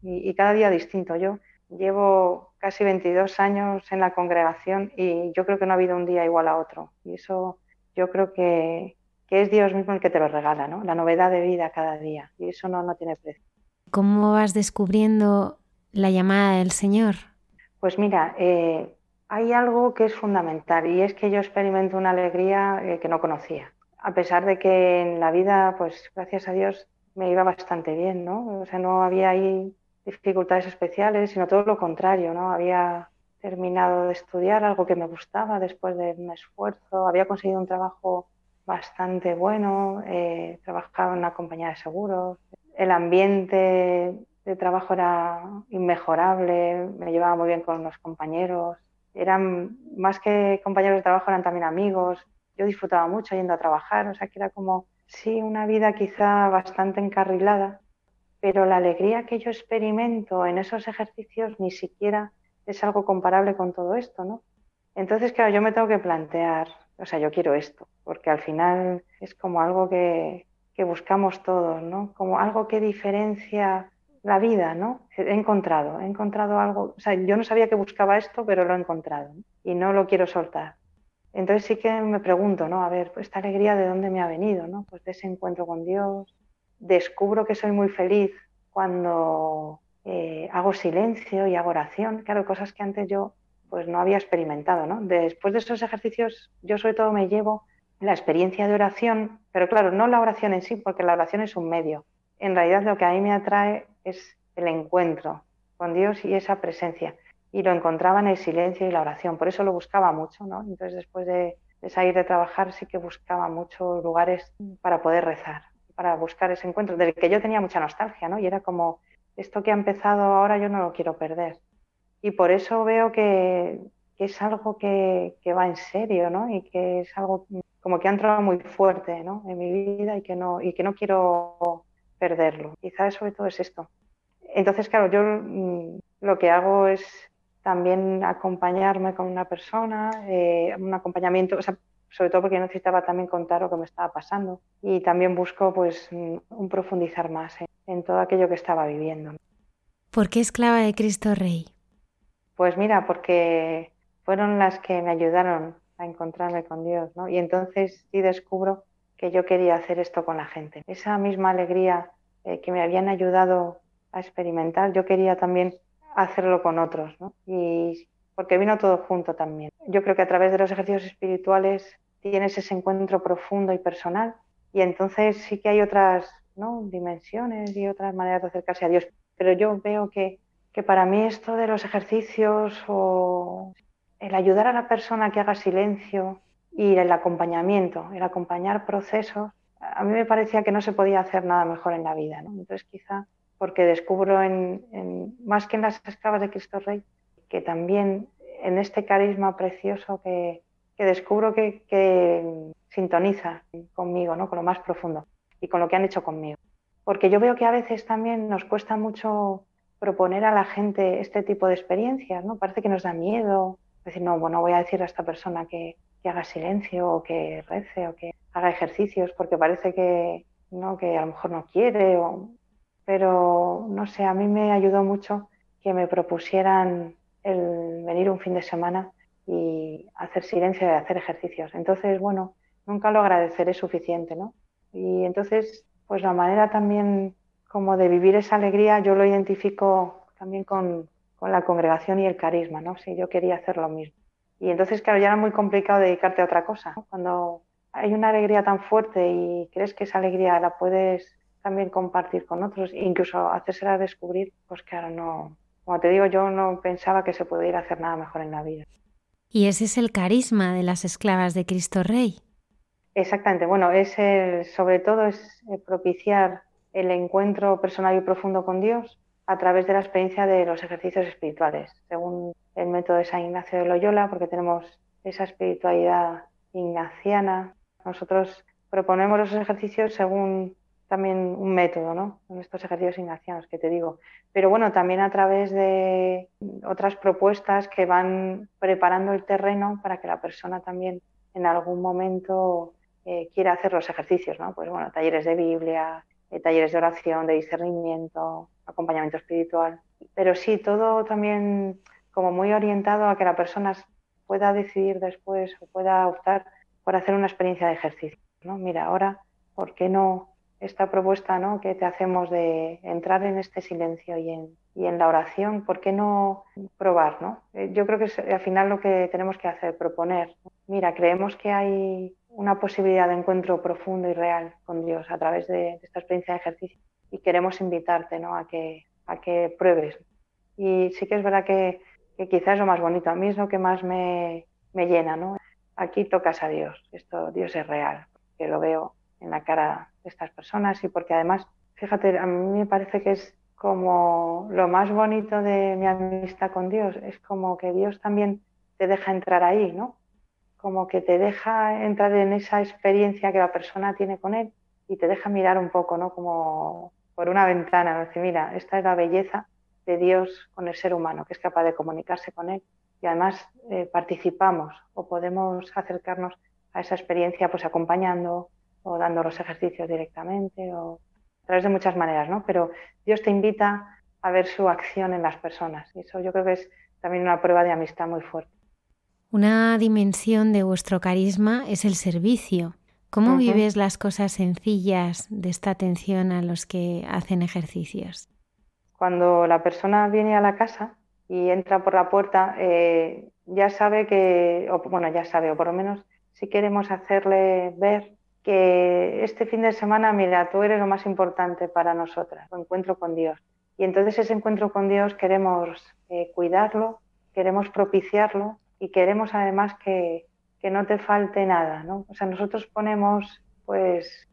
y, y cada día distinto. Yo Llevo casi 22 años en la congregación y yo creo que no ha habido un día igual a otro. Y eso yo creo que, es Dios mismo el que te lo regala, ¿no? La novedad de vida cada día. Y eso no, no tiene precio. ¿Cómo vas descubriendo la llamada del Señor? Pues mira, eh, hay algo que es fundamental y es que yo experimento una alegría eh, que no conocía. A pesar de que en la vida, pues gracias a Dios, me iba bastante bien, ¿no? O sea, no había ahí dificultades especiales, sino todo lo contrario, ¿no? Había terminado de estudiar algo que me gustaba después de un esfuerzo, había conseguido un trabajo bastante bueno, eh, trabajaba en una compañía de seguros, el ambiente de trabajo era inmejorable, me llevaba muy bien con los compañeros, eran más que compañeros de trabajo, eran también amigos, yo disfrutaba mucho yendo a trabajar, o sea que era como, sí, una vida quizá bastante encarrilada, pero la alegría que yo experimento en esos ejercicios ni siquiera es algo comparable con todo esto, ¿no? Entonces, claro, yo me tengo que plantear, o sea, yo quiero esto, porque al final es como algo que, que buscamos todos, ¿no? Como algo que diferencia la vida, ¿no? He encontrado, he encontrado algo, o sea, yo no sabía que buscaba esto, pero lo he encontrado y no lo quiero soltar. Entonces sí que me pregunto, ¿no? A ver, pues esta alegría de dónde me ha venido, ¿no? Pues de ese encuentro con Dios, descubro que soy muy feliz cuando eh, hago silencio y hago oración, claro, cosas que antes yo pues no había experimentado, ¿no? Después de esos ejercicios, yo sobre todo me llevo la experiencia de oración, pero claro, no la oración en sí, porque la oración es un medio. En realidad lo que a mí me atrae es el encuentro con Dios y esa presencia. Y lo encontraba en el silencio y la oración, por eso lo buscaba mucho, ¿no? Entonces después de, de salir de trabajar sí que buscaba muchos lugares para poder rezar para buscar ese encuentro, del que yo tenía mucha nostalgia, ¿no? Y era como, esto que ha empezado ahora yo no lo quiero perder. Y por eso veo que, es algo que, va en serio, ¿no? Y que es algo como que ha entrado muy fuerte, ¿no? En mi vida y que no, y que no quiero perderlo. Quizás sobre todo es esto. Entonces, claro, yo mm, lo que hago es también acompañarme con una persona, eh, un acompañamiento, o sea, sobre todo porque necesitaba también contar lo que me estaba pasando y también busco pues un profundizar más en, todo aquello que estaba viviendo. ¿Por qué esclava de Cristo Rey? Pues mira, porque fueron las que me ayudaron a encontrarme con Dios, ¿no? Y entonces sí descubro que yo quería hacer esto con la gente. Esa misma alegría eh, que me habían ayudado a experimentar, yo quería también hacerlo con otros, ¿no? Y porque vino todo junto también. Yo creo que a través de los ejercicios espirituales tienes ese encuentro profundo y personal y entonces sí que hay otras dimensiones y otras maneras de acercarse a Dios. Pero yo veo que, que para mí esto de los ejercicios o el ayudar a la persona que haga silencio y el acompañamiento, el acompañar procesos, a mí me parecía que no se podía hacer nada mejor en la vida. Entonces quizá porque descubro en, más que en las esclavas de Cristo Rey, que también en este carisma precioso que, descubro que, sintoniza conmigo, ¿no? con lo más profundo y con lo que han hecho conmigo. Porque yo veo que a veces también nos cuesta mucho proponer a la gente este tipo de experiencias, ¿no? Parece que nos da miedo decir, no, bueno, voy a decir a esta persona que, haga silencio o que rece o que haga ejercicios porque parece que, ¿no? que a lo mejor no quiere, pero no sé, a mí me ayudó mucho que me propusieran el venir un fin de semana y hacer silencio y hacer ejercicios. Entonces, bueno, nunca lo agradeceré suficiente, ¿no? Y entonces, pues la manera también como de vivir esa alegría, yo lo identifico también con, con la congregación y el carisma, ¿no? Si yo quería hacer lo mismo. Y entonces, claro, ya era muy complicado dedicarte a otra cosa. Cuando hay una alegría tan fuerte y crees que esa alegría la puedes también compartir con otros, incluso hacérsela descubrir, pues claro, no, como te digo, yo no pensaba que se pudiera hacer nada mejor en la vida. Y ese es el carisma de las esclavas de Cristo Rey. Exactamente, bueno, es sobre todo es propiciar el encuentro personal y profundo con Dios a través de la experiencia de los ejercicios espirituales, según el método de San Ignacio de Loyola, porque tenemos esa espiritualidad ignaciana. Nosotros proponemos los ejercicios según también un método, ¿no? En estos ejercicios ignacianos que te digo. Pero bueno, también a través de otras propuestas que van preparando el terreno para que la persona también en algún momento eh, quiera hacer los ejercicios, ¿no? Pues bueno, talleres de Biblia, eh, talleres de oración, de discernimiento, acompañamiento espiritual. Pero sí, todo también como muy orientado a que la persona pueda decidir después o pueda optar por hacer una experiencia de ejercicio. ¿no? Mira, ahora, ¿por qué no esta propuesta ¿no? que te hacemos de entrar en este silencio y en, la oración, ¿por qué no probar? ¿no? Eh, yo creo que al final lo que tenemos que hacer, proponer. Mira, creemos que hay una posibilidad de encuentro profundo y real con Dios a través de, esta experiencia de ejercicio y queremos invitarte ¿no? a, que, a que pruebes. Y sí que es verdad que, que quizás es lo más bonito, a mí es lo que más me, me llena. ¿no? Aquí tocas a Dios, esto Dios es real, que lo veo en la cara de estas personas y porque además, fíjate, a mí me parece que es como lo más bonito de mi amistad con Dios, es como que Dios también te deja entrar ahí, ¿no? Como que te deja entrar en esa experiencia que la persona tiene con Él y te deja mirar un poco, ¿no? Como por una ventana, decir, mira, esta es la belleza de Dios con el ser humano, que es capaz de comunicarse con Él y además eh, participamos o podemos acercarnos a esa experiencia pues acompañando, o dando los ejercicios directamente o a través de muchas maneras, ¿no? Pero Dios te invita a ver su acción en las personas y eso yo creo que es también una prueba de amistad muy fuerte. Una dimensión de vuestro carisma es el servicio. ¿Cómo vives las cosas sencillas de esta atención a los que hacen ejercicios? Cuando la persona viene a la casa y entra por la puerta, eh, ya sabe que, o, bueno, ya sabe, o por lo menos si queremos hacerle ver que este fin de semana, mira, tú eres lo más importante para nosotras, el encuentro con Dios. Y entonces ese encuentro con Dios queremos eh, cuidarlo, queremos propiciarlo y queremos además que, que, no te falte nada, ¿no? O sea, nosotros ponemos pues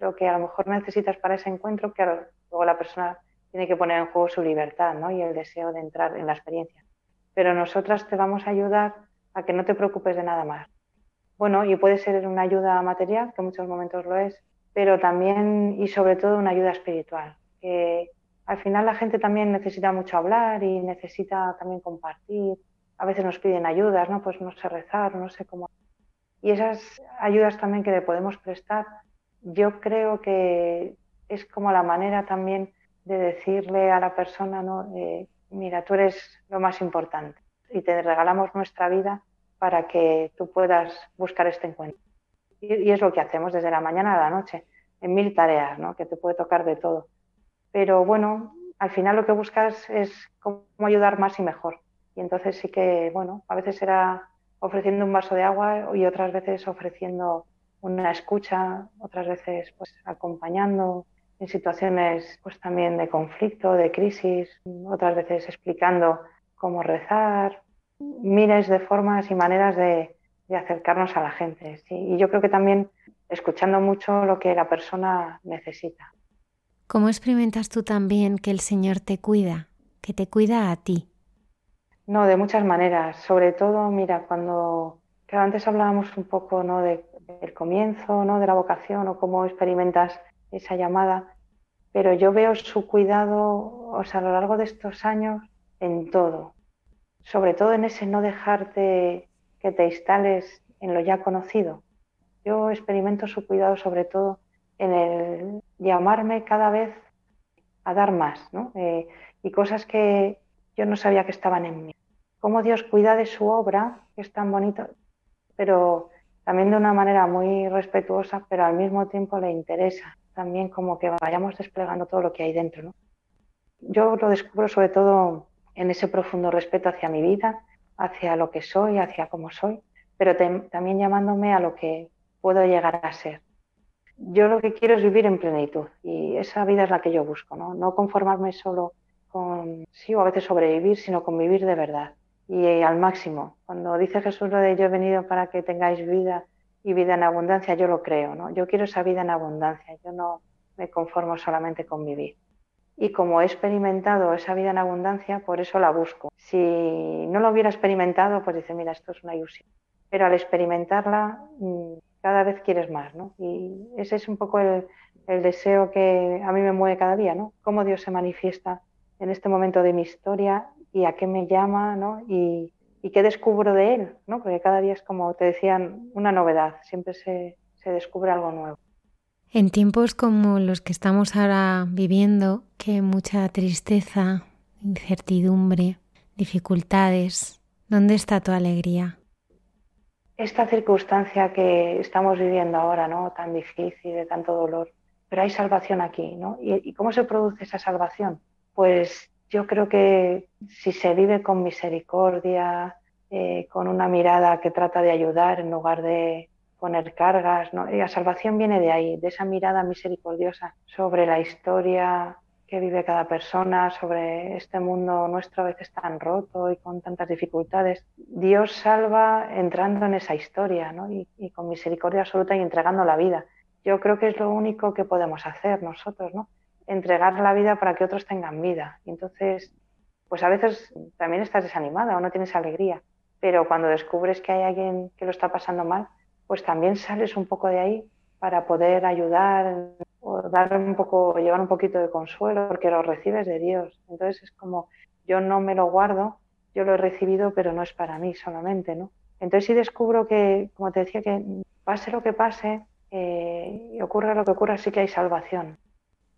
lo que a lo mejor necesitas para ese encuentro, que luego la persona tiene que poner en juego su libertad, ¿no? Y el deseo de entrar en la experiencia. Pero nosotras te vamos a ayudar a que no te preocupes de nada más. Bueno, y puede ser una ayuda material, que en muchos momentos lo es, pero también y sobre todo una ayuda espiritual, que al final la gente también necesita mucho hablar y necesita también compartir. A veces nos piden ayudas, ¿no? Pues no sé rezar, no sé cómo. Y esas ayudas también que le podemos prestar, yo creo que es como la manera también de decirle a la persona, ¿no? Mira, tú eres lo más importante y te regalamos nuestra vida para que tú puedas buscar este encuentro. Y, es lo que hacemos desde la mañana a la noche, en mil tareas, ¿no? que te puede tocar de todo. Pero bueno, al final lo que buscas es cómo ayudar más y mejor. Y entonces sí que, bueno, a veces será ofreciendo un vaso de agua y otras veces ofreciendo una escucha, otras veces pues acompañando en situaciones pues también de conflicto, de crisis, otras veces explicando cómo rezar, miles de formas y maneras de, acercarnos a la gente. Y yo creo que también escuchando mucho lo que la persona necesita. ¿Cómo experimentas tú también que el Señor te cuida, que te cuida a ti? No, de muchas maneras. Sobre todo, mira, cuando antes hablábamos un poco ¿no? de, del comienzo, ¿no? de la vocación o cómo experimentas esa llamada, pero yo veo su cuidado o sea, a lo largo de estos años en todo, sobre todo en ese no dejarte que te instales en lo ya conocido. Yo experimento su cuidado sobre todo en el llamarme cada vez a dar más, ¿no? Eh, y cosas que yo no sabía que estaban en mí. Cómo Dios cuida de su obra, que es tan bonito, pero también de una manera muy respetuosa, pero al mismo tiempo le interesa también como que vayamos desplegando todo lo que hay dentro. ¿no? Yo lo descubro sobre todo en ese profundo respeto hacia mi vida, hacia lo que soy, hacia cómo soy, pero también llamándome a lo que puedo llegar a ser. Yo lo que quiero es vivir en plenitud y esa vida es la que yo busco, no, no conformarme solo con, sí, o a veces sobrevivir, sino con vivir de verdad y al máximo. Cuando dice Jesús lo de yo he venido para que tengáis vida y vida en abundancia, yo lo creo, ¿no? Yo quiero esa vida en abundancia, yo no me conformo solamente con vivir. Y como he experimentado esa vida en abundancia, por eso la busco. Si no lo hubiera experimentado, pues dice, mira, esto es una ilusión. Pero al experimentarla, mm, cada vez quieres más, ¿no? Y ese es un poco el, deseo que a mí me mueve cada día, ¿no? Cómo Dios se manifiesta en este momento de mi historia y a qué me llama, ¿no? Y, qué descubro de Él, ¿no? Porque cada día es como te decían, una novedad, siempre se descubre algo nuevo. En tiempos como los que estamos ahora viviendo, que mucha tristeza, incertidumbre, dificultades, ¿dónde está tu alegría? Esta circunstancia que estamos viviendo ahora, ¿no? Tan difícil, de tanto dolor, pero hay salvación aquí, ¿no? ¿Y, cómo se produce esa salvación? Pues yo creo que si se vive con misericordia, eh, con una mirada que trata de ayudar en lugar de, poner cargas, ¿no? Y la salvación viene de ahí, de esa mirada misericordiosa sobre la historia que vive cada persona, sobre este mundo nuestro a veces tan roto y con tantas dificultades. Dios salva entrando en esa historia. Y, y con misericordia absoluta y entregando la vida. Yo creo que es lo único que podemos hacer nosotros, ¿no? Entregar la vida para que otros tengan vida. Y entonces, pues a veces también estás desanimada o no tienes alegría, pero cuando descubres que hay alguien que lo está pasando mal, pues también sales un poco de ahí para poder ayudar o dar un poco, llevar un poquito de consuelo, porque lo recibes de Dios. Entonces es como, yo no me lo guardo, yo lo he recibido, pero no es para mí solamente, ¿no? Entonces sí descubro que, como te decía, que pase lo que pase eh, y ocurra lo que ocurra, sí que hay salvación.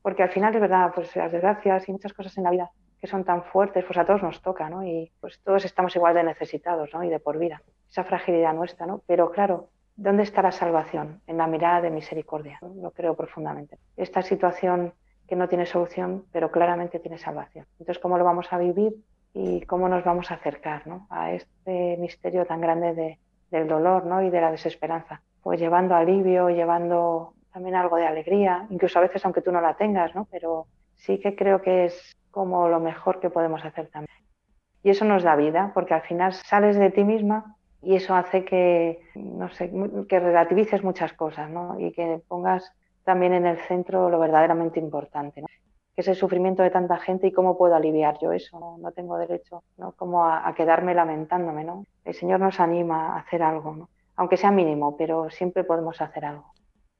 Porque al final es verdad, pues las desgracias y muchas cosas en la vida que son tan fuertes, pues a todos nos toca, ¿no? Y pues todos estamos igual de necesitados, ¿no? Y de por vida, esa fragilidad nuestra, ¿no? Pero claro, ¿Dónde está la salvación? En la mirada de misericordia, lo creo profundamente. Esta situación que no tiene solución, pero claramente tiene salvación. Entonces, ¿cómo lo vamos a vivir y cómo nos vamos a acercar a este misterio tan grande del dolor ¿no? y de la desesperanza? Pues llevando alivio, llevando también algo de alegría, incluso a veces aunque tú no la tengas, ¿no? pero sí que creo que es como lo mejor que podemos hacer también. Y eso nos da vida, porque al final sales de ti misma y eso hace que, no sé, que relativices muchas cosas ¿no? y que pongas también en el centro lo verdaderamente importante, ¿no? que es el sufrimiento de tanta gente y cómo puedo aliviar yo eso. No, tengo derecho ¿no? como a, quedarme lamentándome. ¿no? El Señor nos anima a hacer algo, ¿no? aunque sea mínimo, pero siempre podemos hacer algo.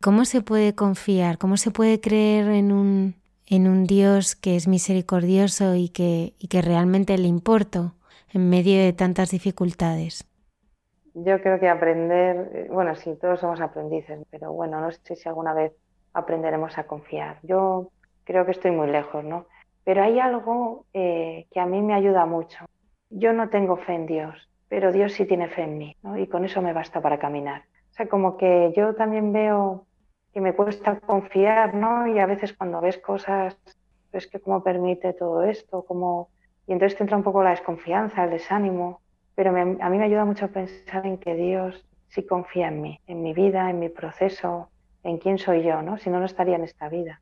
¿Cómo se puede confiar? ¿Cómo se puede creer en un, en un Dios que es misericordioso y que, y que realmente le importa en medio de tantas dificultades? Yo creo que aprender, eh, bueno, sí, todos somos aprendices, pero bueno, no sé si alguna vez aprenderemos a confiar. Yo creo que estoy muy lejos, ¿no? Pero hay algo eh, que a mí me ayuda mucho. Yo no tengo fe en Dios, pero Dios sí tiene fe en mí, ¿no? Y con eso me basta para caminar. O sea, como que yo también veo que me cuesta confiar, ¿no? Y a veces cuando ves cosas, ves que cómo permite todo esto, como... Y entonces te entra un poco la desconfianza, el desánimo pero a mí me ayuda mucho pensar en que Dios sí confía en mí, en mi vida, en mi proceso, en quién soy yo, ¿no? Si no, no estaría en esta vida.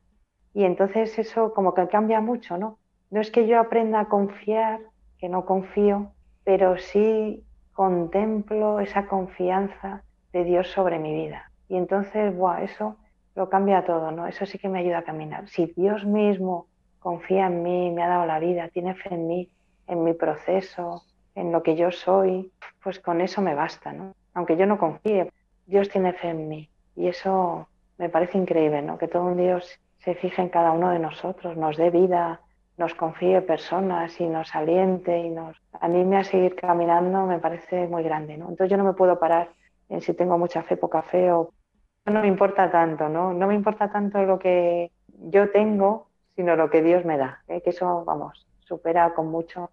Y entonces eso como que cambia mucho, ¿no? No es que yo aprenda a confiar, que no confío, pero sí contemplo esa confianza de Dios sobre mi vida. Y entonces, ¡buah! Eso lo cambia todo, ¿no? Eso sí que me ayuda a caminar. Si Dios mismo confía en mí, me ha dado la vida, tiene fe en mí, en mi proceso, en lo que yo soy, pues con eso me basta, ¿no? Aunque yo no confíe, Dios tiene fe en mí y eso me parece increíble, ¿no? Que todo un Dios se fije en cada uno de nosotros, nos dé vida, nos confíe personas y nos aliente y nos anime a seguir caminando, me parece muy grande, ¿no? Entonces yo no me puedo parar en si tengo mucha fe, poca fe o no me importa tanto, ¿no? No me importa tanto lo que yo tengo, sino lo que Dios me da, ¿eh? que eso, vamos, supera con mucho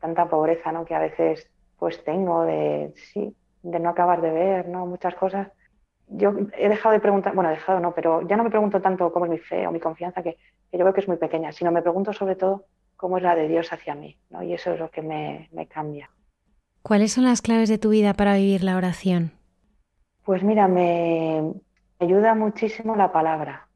tanta pobreza ¿no? que a veces pues tengo de, sí, de no acabar de ver, ¿no? muchas cosas. Yo he dejado de preguntar, bueno, he dejado no, pero ya no me pregunto tanto cómo es mi fe o mi confianza, que, yo creo que es muy pequeña, sino me pregunto sobre todo cómo es la de Dios hacia mí, ¿no? y eso es lo que me, me cambia. ¿Cuáles son las claves de tu vida para vivir la oración? Pues mira, me ayuda muchísimo la palabra.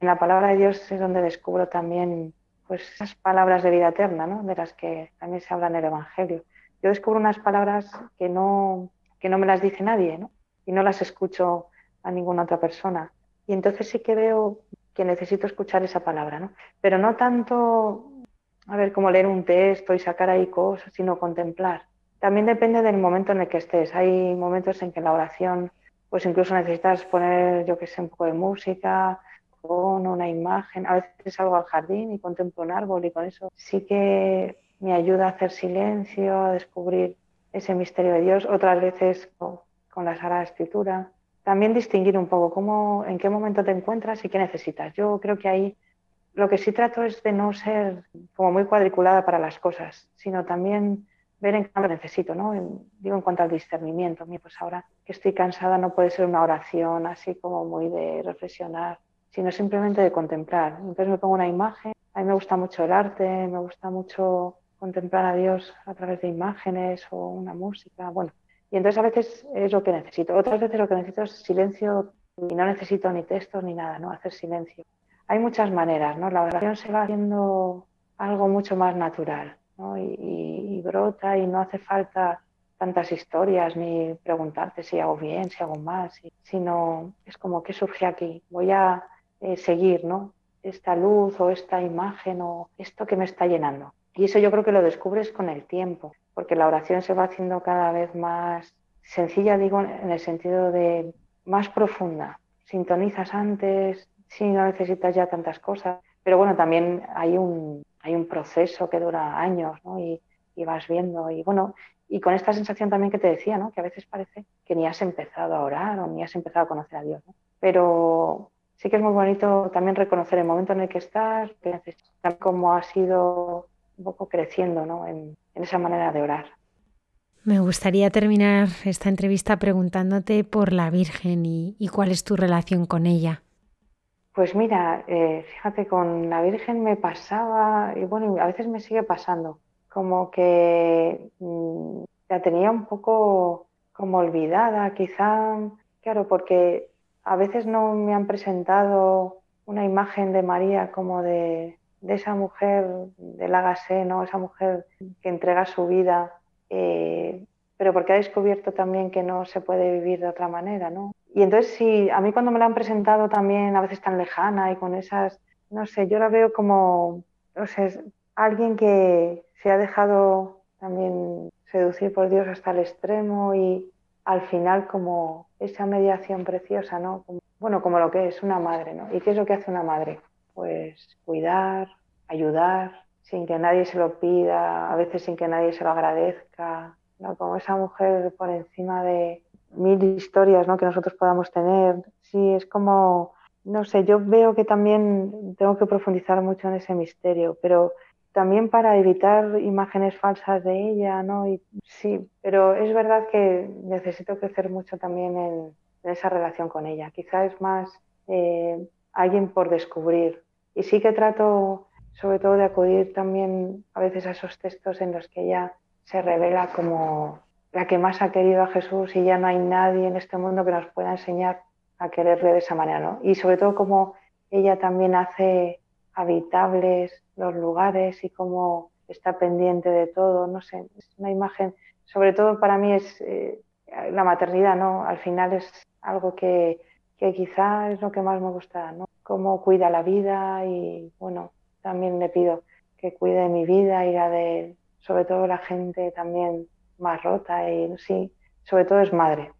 En la palabra de Dios es donde descubro también pues esas palabras de vida eterna, ¿no? de las que también se habla en el Evangelio. Yo descubro unas palabras que no, que no me las dice nadie ¿no? y no las escucho a ninguna otra persona. Y entonces sí que veo que necesito escuchar esa palabra, ¿no? Pero no tanto, a ver, como leer un texto y sacar ahí cosas, sino contemplar. También depende del momento en el que estés. Hay momentos en que la oración, pues incluso necesitas poner, yo qué sé, un poco de música, con una imagen. A veces salgo al jardín y contemplo un árbol y con eso sí que me ayuda a hacer silencio, a descubrir ese misterio de Dios. Otras veces con la Sagrada Escritura. También distinguir un poco cómo, en qué momento te encuentras y qué necesitas. Yo creo que ahí lo que sí trato es de no ser como muy cuadriculada para las cosas, sino también ver en qué necesito, ¿no? digo en cuanto al discernimiento. Pues ahora que estoy cansada no puede ser una oración así como muy de reflexionar, sino simplemente de contemplar. Entonces me pongo una imagen. A mí me gusta mucho el arte, me gusta mucho contemplar a Dios a través de imágenes o una música. Bueno, y entonces a veces es lo que necesito. Otras veces lo que necesito es silencio y no necesito ni textos ni nada, ¿no? Hacer silencio. Hay muchas maneras, ¿no? La oración se va haciendo algo mucho más natural, ¿no? Y, brota y no hace falta tantas historias ni preguntarte si hago bien, si hago mal, sino es como que surge aquí. Voy a eh, seguir, ¿no? Esta luz o esta imagen o esto que me está llenando. Y eso yo creo que lo descubres con el tiempo porque la oración se va haciendo cada vez más sencilla, digo, en el sentido de más profunda. Sintonizas antes, si no necesitas ya tantas cosas, pero bueno, también hay un, hay un proceso que dura años, ¿no? Y, vas viendo, y bueno, y con esta sensación también que te decía, ¿no? Que a veces parece que ni has empezado a orar o ni has empezado a conocer a Dios, ¿no? Pero sí que es muy bonito también reconocer el momento en el que estás, cómo has ido un poco creciendo, ¿no? En, en esa manera de orar. Me gustaría terminar esta entrevista preguntándote por la Virgen y, cuál es tu relación con ella. Pues mira, eh, fíjate, con la Virgen me pasaba, y bueno, a veces me sigue pasando, como que mm, la tenía un poco como olvidada, quizá, claro, porque a veces no me han presentado una imagen de María como de, esa mujer del Agasé, ¿no? esa mujer que entrega su vida, eh, pero porque ha descubierto también que no se puede vivir de otra manera. ¿no? Y entonces, sí, a mí cuando me la han presentado también a veces tan lejana y con esas, no sé, yo la veo como, no sé, alguien que se ha dejado también seducir por Dios hasta el extremo y al final como esa mediación preciosa, ¿no? bueno, como lo que es una madre, ¿no? ¿Y qué es lo que hace una madre? pues cuidar, ayudar, sin que nadie se lo pida, a veces sin que nadie se lo agradezca, ¿no? como esa mujer por encima de mil historias ¿no? que nosotros podamos tener. Sí, es como, no sé, yo veo que también tengo que profundizar mucho en ese misterio, pero también para evitar imágenes falsas de ella, ¿no? Sí, pero es verdad que necesito crecer mucho también en, esa relación con ella. Quizá es más eh, alguien por descubrir, y sí que trato sobre todo de acudir también a veces a esos textos en los que ella se revela como la que más ha querido a Jesús y ya no hay nadie en este mundo que nos pueda enseñar a quererle de esa manera, ¿no? Y sobre todo como ella también hace habitables los lugares y cómo está pendiente de todo, no sé, es una imagen, sobre todo para mí es eh, la maternidad, ¿no? Al final es algo que, que quizá es lo que más me gusta, ¿no? cómo cuida la vida y bueno, también le pido que cuide mi vida y la de sobre todo la gente también más rota y sí, sobre todo es madre.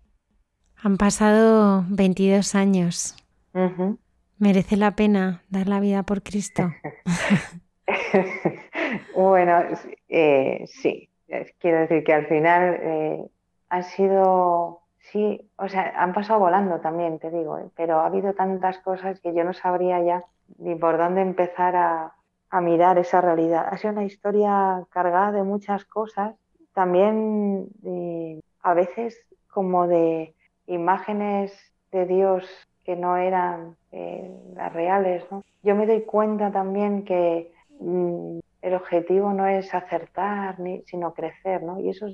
Han pasado 22 años. ¿Merece la pena dar la vida por Cristo? bueno, eh, sí. Quiero decir que al final eh, han sido Sí, o sea, han pasado volando también, te digo, ¿eh? pero ha habido tantas cosas que yo no sabría ya ni por dónde empezar a, mirar esa realidad. Ha sido una historia cargada de muchas cosas, también a veces como de imágenes de Dios que no eran eh, las reales. ¿no? Yo me doy cuenta también que mm, el objetivo no es acertar, sino crecer, ¿no? y eso,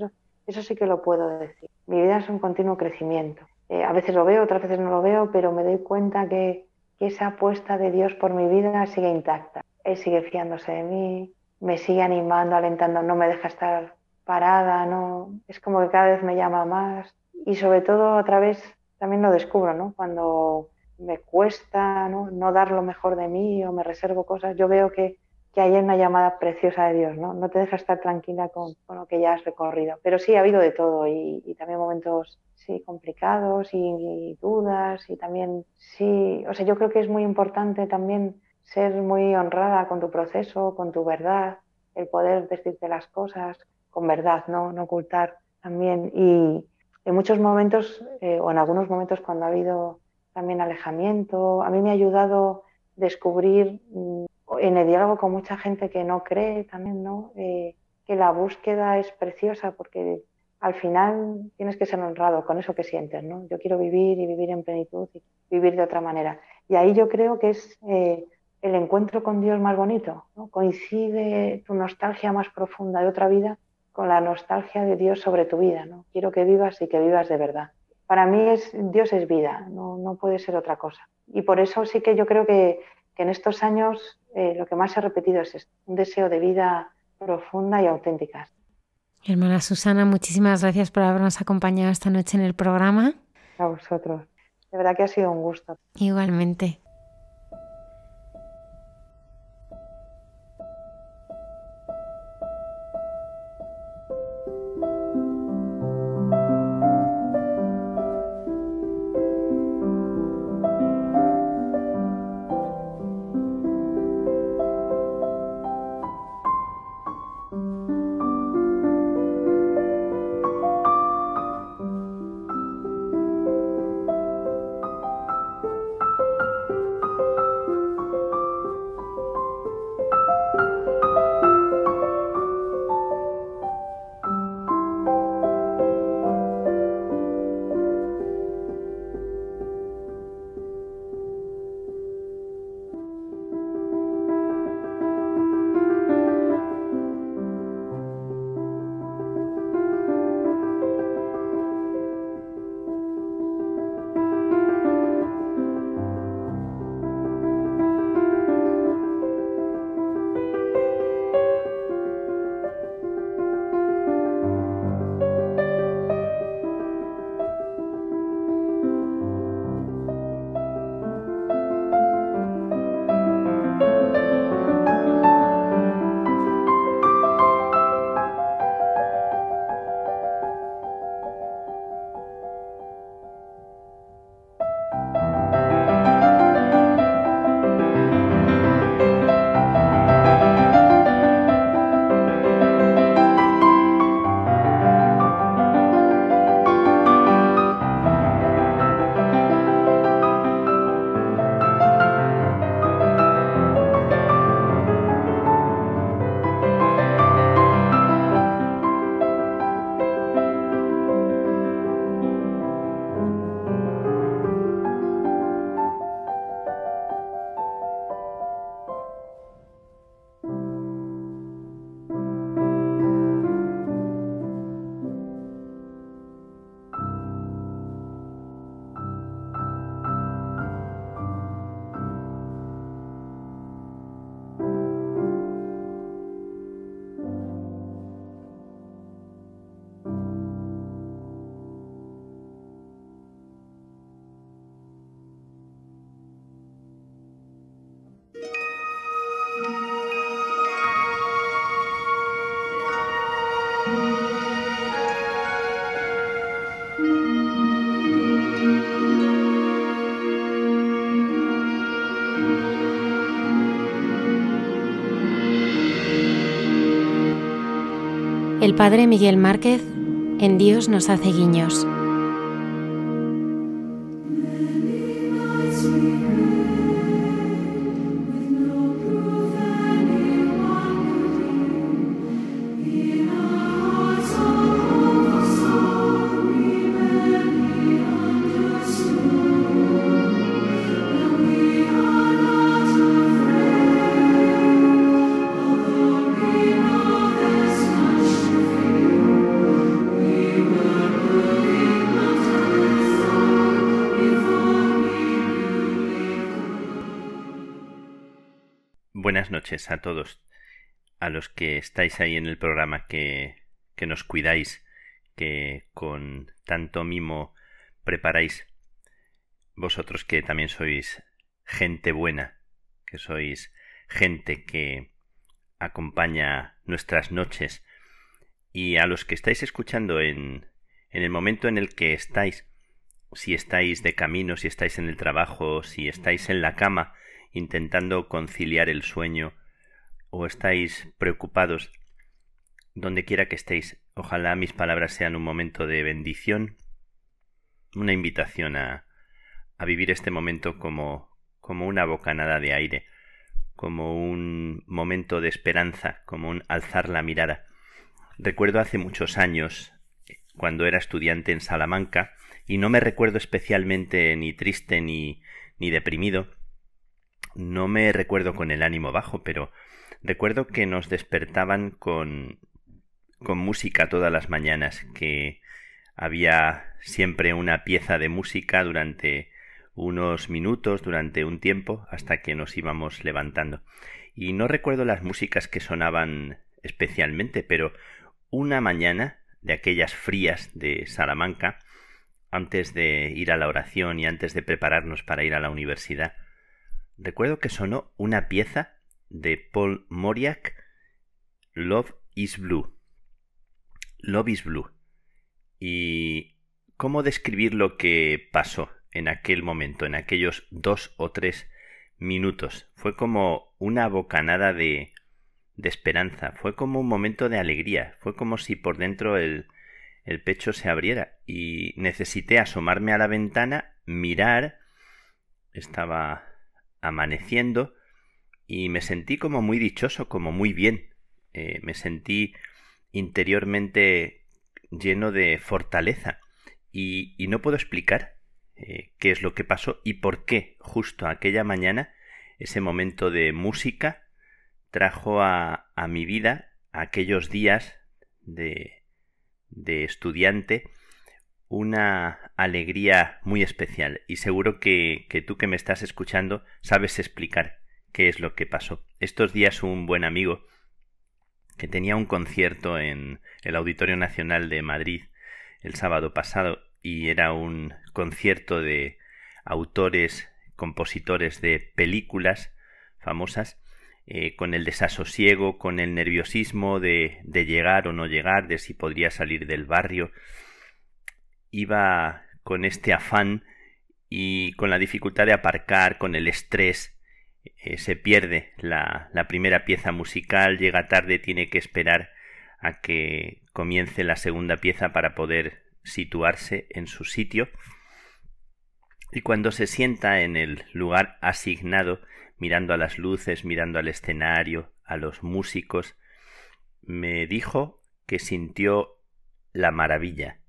eso sí que lo puedo decir mi vida es un continuo crecimiento. Eh, a veces lo veo, otras veces no lo veo, pero me doy cuenta que, esa apuesta de Dios por mi vida sigue intacta. Él sigue fiándose de mí, me sigue animando, alentando, no me deja estar parada, no es como que cada vez me llama más y sobre todo a través también lo descubro, ¿no? Cuando me cuesta ¿no? no dar lo mejor de mí o me reservo cosas, yo veo que, que hay una llamada preciosa de Dios, ¿no? No te deja estar tranquila con, con lo que ya has recorrido. Pero sí, ha habido de todo y, también momentos, sí, complicados y, y, dudas y también, sí, o sea, yo creo que es muy importante también ser muy honrada con tu proceso, con tu verdad, el poder decirte las cosas con verdad, no, no ocultar también. Y en muchos momentos, eh, o en algunos momentos cuando ha habido también alejamiento, a mí me ha ayudado descubrir mm, en el diálogo con mucha gente que no cree también, ¿no? Eh, que la búsqueda es preciosa porque al final tienes que ser honrado con eso que sientes, ¿no? Yo quiero vivir y vivir en plenitud y vivir de otra manera. Y ahí yo creo que es eh, el encuentro con Dios más bonito, ¿no? Coincide tu nostalgia más profunda de otra vida con la nostalgia de Dios sobre tu vida, ¿no? Quiero que vivas y que vivas de verdad. Para mí es, Dios es vida, no, no puede ser otra cosa. Y por eso sí que yo creo que, que en estos años eh, lo que más ha repetido es esto, un deseo de vida profunda y auténtica. Hermana Susana, muchísimas gracias por habernos acompañado esta noche en el programa. A vosotros. De verdad que ha sido un gusto. Igualmente. El padre Miguel Márquez en Dios nos hace guiños. A todos, a los que estáis ahí en el programa, que, que nos cuidáis, que con tanto mimo preparáis. Vosotros que también sois gente buena, que sois gente que acompaña nuestras noches. Y a los que estáis escuchando en, en el momento en el que estáis, si estáis de camino, si estáis en el trabajo, si estáis en la cama intentando conciliar el sueño o estáis preocupados, donde quiera que estéis, ojalá mis palabras sean un momento de bendición, una invitación a, a vivir este momento como, como una bocanada de aire, como un momento de esperanza, como un alzar la mirada. Recuerdo hace muchos años, cuando era estudiante en Salamanca, y no me recuerdo especialmente ni triste ni, ni deprimido, no me recuerdo con el ánimo bajo, pero recuerdo que nos despertaban con, con música todas las mañanas, que había siempre una pieza de música durante unos minutos, durante un tiempo, hasta que nos íbamos levantando. Y no recuerdo las músicas que sonaban especialmente, pero una mañana de aquellas frías de Salamanca, antes de ir a la oración y antes de prepararnos para ir a la universidad, recuerdo que sonó una pieza de Paul Moriak, Love is Blue. Love is Blue. ¿Y cómo describir lo que pasó en aquel momento, en aquellos dos o tres minutos? Fue como una bocanada de, de esperanza, fue como un momento de alegría, fue como si por dentro el, el pecho se abriera y necesité asomarme a la ventana, mirar, estaba amaneciendo y me sentí como muy dichoso, como muy bien. Eh, me sentí interiormente lleno de fortaleza y, no puedo explicar eh, qué es lo que pasó y por qué justo aquella mañana ese momento de música trajo a, a mi vida aquellos días de, de estudiante una alegría muy especial y seguro que, que, tú que me estás escuchando sabes explicar qué es lo que pasó. Estos días un buen amigo que tenía un concierto en el Auditorio Nacional de Madrid el sábado pasado y era un concierto de autores, compositores de películas famosas, eh, con el desasosiego, con el nerviosismo de, de llegar o no llegar, de si podría salir del barrio, iba con este afán y con la dificultad de aparcar, con el estrés, eh, se pierde la, la primera pieza musical, llega tarde, tiene que esperar a que comience la segunda pieza para poder situarse en su sitio. Y cuando se sienta en el lugar asignado, mirando a las luces, mirando al escenario, a los músicos, me dijo que sintió la maravilla,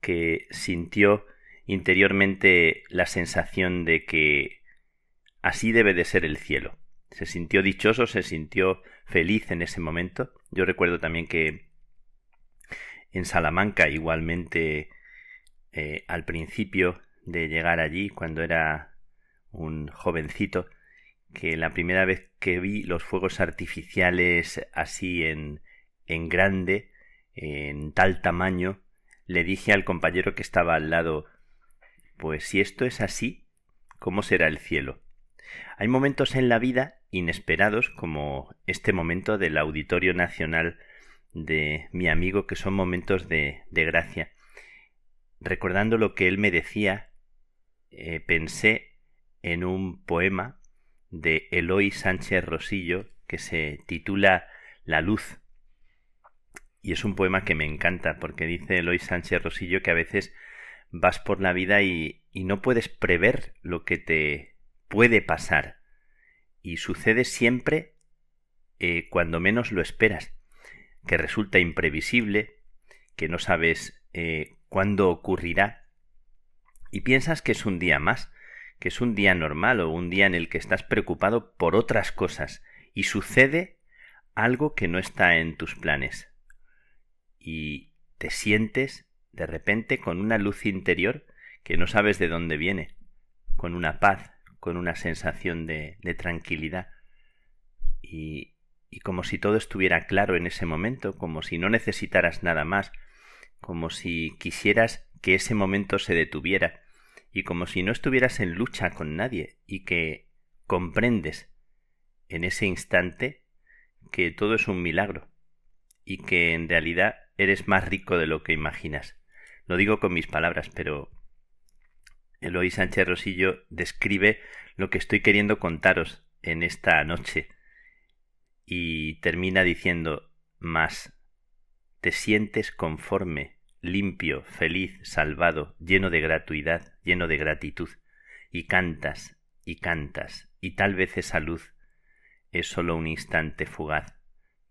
que sintió interiormente la sensación de que así debe de ser el cielo. Se sintió dichoso, se sintió feliz en ese momento. Yo recuerdo también que en Salamanca igualmente eh, al principio de llegar allí, cuando era un jovencito, que la primera vez que vi los fuegos artificiales así en, en grande, en tal tamaño, le dije al compañero que estaba al lado Pues si esto es así, ¿cómo será el cielo? Hay momentos en la vida inesperados como este momento del Auditorio Nacional de mi amigo que son momentos de, de gracia. Recordando lo que él me decía, eh, pensé en un poema de Eloy Sánchez Rosillo que se titula La luz y es un poema que me encanta porque dice Eloy Sánchez Rosillo que a veces vas por la vida y, y no puedes prever lo que te puede pasar. Y sucede siempre eh, cuando menos lo esperas, que resulta imprevisible, que no sabes eh, cuándo ocurrirá, y piensas que es un día más, que es un día normal o un día en el que estás preocupado por otras cosas, y sucede algo que no está en tus planes. Y te sientes de repente con una luz interior que no sabes de dónde viene, con una paz, con una sensación de, tranquilidad y, y como si todo estuviera claro en ese momento, como si no necesitaras nada más, como si quisieras que ese momento se detuviera y como si no estuvieras en lucha con nadie y que comprendes en ese instante que todo es un milagro y que en realidad eres más rico de lo que imaginas. Lo digo con mis palabras, pero Eloy Sánchez Rosillo describe lo que estoy queriendo contaros en esta noche y termina diciendo más te sientes conforme, limpio, feliz, salvado, lleno de gratuidad, lleno de gratitud, y cantas, y cantas, y tal vez esa luz es sólo un instante fugaz,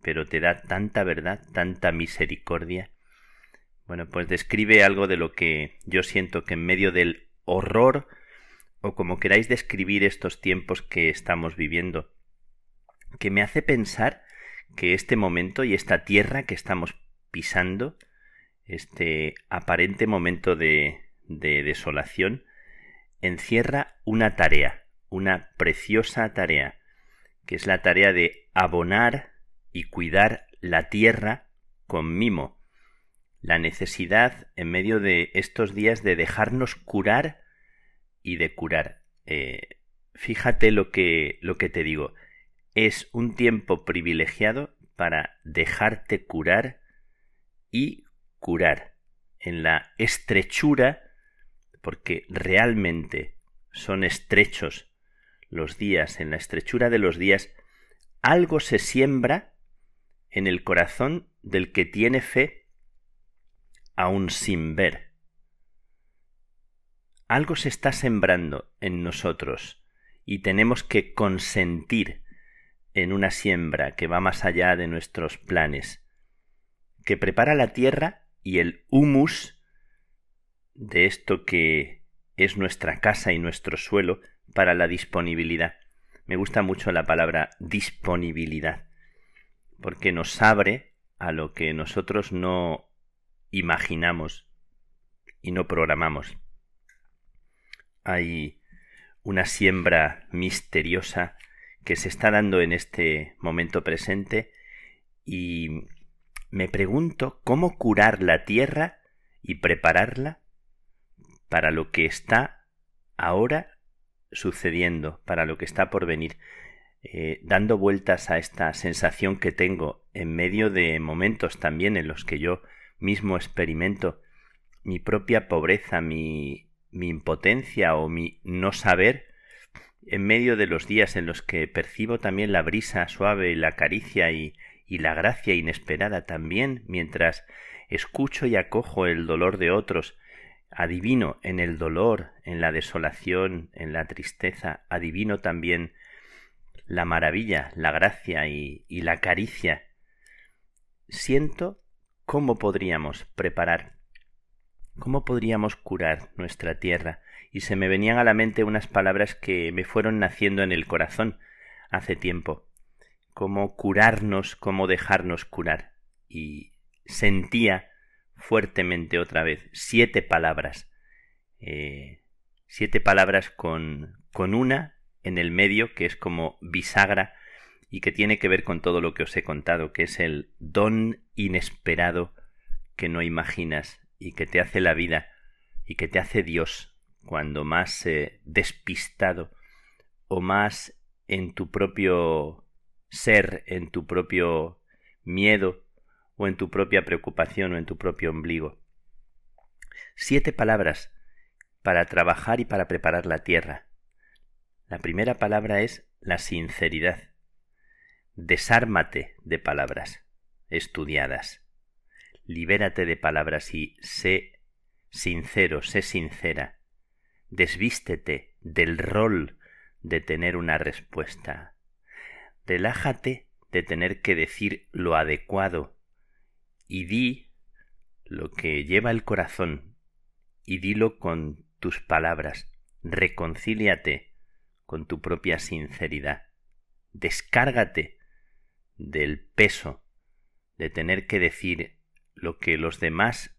pero te da tanta verdad, tanta misericordia. Bueno, pues describe algo de lo que yo siento que en medio del horror, o como queráis describir estos tiempos que estamos viviendo, que me hace pensar que este momento y esta tierra que estamos pisando, este aparente momento de, de desolación, encierra una tarea, una preciosa tarea, que es la tarea de abonar y cuidar la tierra con mimo, la necesidad en medio de estos días de dejarnos curar y de curar. Eh, fíjate lo que, lo que te digo, es un tiempo privilegiado para dejarte curar y curar en la estrechura, porque realmente son estrechos los días, en la estrechura de los días, algo se siembra en el corazón del que tiene fe aún sin ver. Algo se está sembrando en nosotros y tenemos que consentir en una siembra que va más allá de nuestros planes, que prepara la tierra y el humus de esto que es nuestra casa y nuestro suelo para la disponibilidad. Me gusta mucho la palabra disponibilidad, porque nos abre a lo que nosotros no imaginamos y no programamos. Hay una siembra misteriosa que se está dando en este momento presente y me pregunto cómo curar la tierra y prepararla para lo que está ahora sucediendo, para lo que está por venir, eh, dando vueltas a esta sensación que tengo en medio de momentos también en los que yo mismo experimento mi propia pobreza, mi, impotencia o mi no saber, en medio de los días en los que percibo también la brisa suave, la caricia y, y la gracia inesperada también, mientras escucho y acojo el dolor de otros, adivino en el dolor, en la desolación, en la tristeza, adivino también la maravilla, la gracia y, y la caricia. Siento cómo podríamos preparar, cómo podríamos curar nuestra tierra, y se me venían a la mente unas palabras que me fueron naciendo en el corazón hace tiempo. Cómo curarnos, cómo dejarnos curar. Y sentía fuertemente otra vez siete palabras. Eh, siete palabras con, con una en el medio que es como bisagra y que tiene que ver con todo lo que os he contado, que es el don inesperado que no imaginas y que te hace la vida y que te hace Dios cuando más eh, despistado o más en tu propio ser, en tu propio miedo o en tu propia preocupación o en tu propio ombligo. Siete palabras para trabajar y para preparar la tierra. La primera palabra es la sinceridad. Desármate de palabras estudiadas. Libérate de palabras y sé sincero, sé sincera desvístete del rol de tener una respuesta. Relájate de tener que decir lo adecuado y di lo que lleva el corazón y dilo con tus palabras. Reconcíliate con tu propia sinceridad. Descárgate del peso de tener que decir lo que los demás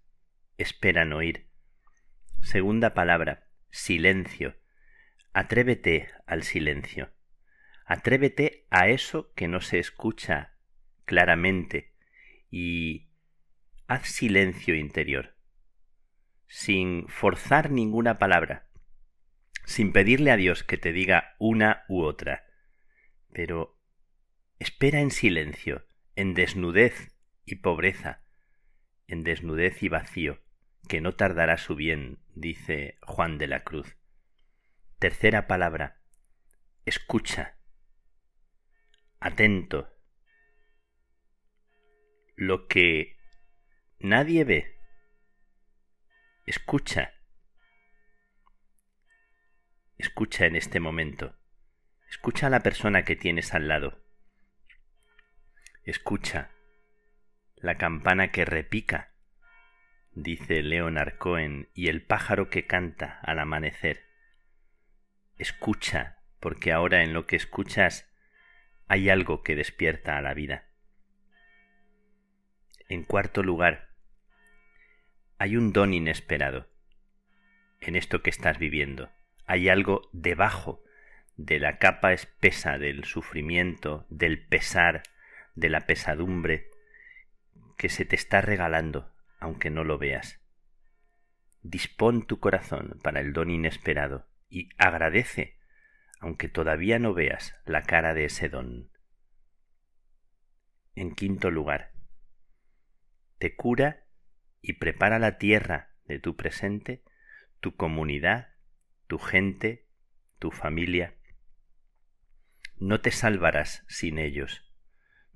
esperan oír. Segunda palabra, silencio. Atrévete al silencio. Atrévete a eso que no se escucha claramente y haz silencio interior, sin forzar ninguna palabra, sin pedirle a Dios que te diga una u otra. Pero espera en silencio, en desnudez y pobreza, en desnudez y vacío, que no tardará su bien, dice Juan de la Cruz. Tercera palabra. Escucha. Atento. Lo que nadie ve. Escucha. Escucha en este momento. Escucha a la persona que tienes al lado. Escucha la campana que repica, dice Leonard Cohen, y el pájaro que canta al amanecer. Escucha, porque ahora en lo que escuchas hay algo que despierta a la vida. En cuarto lugar, hay un don inesperado en esto que estás viviendo. Hay algo debajo de la capa espesa del sufrimiento, del pesar, de la pesadumbre, que se te está regalando, aunque no lo veas. Dispón tu corazón para el don inesperado y agradece, aunque todavía no veas la cara de ese don. En quinto lugar, te cura y prepara la tierra de tu presente, tu comunidad, tu gente, tu familia. No te salvarás sin ellos,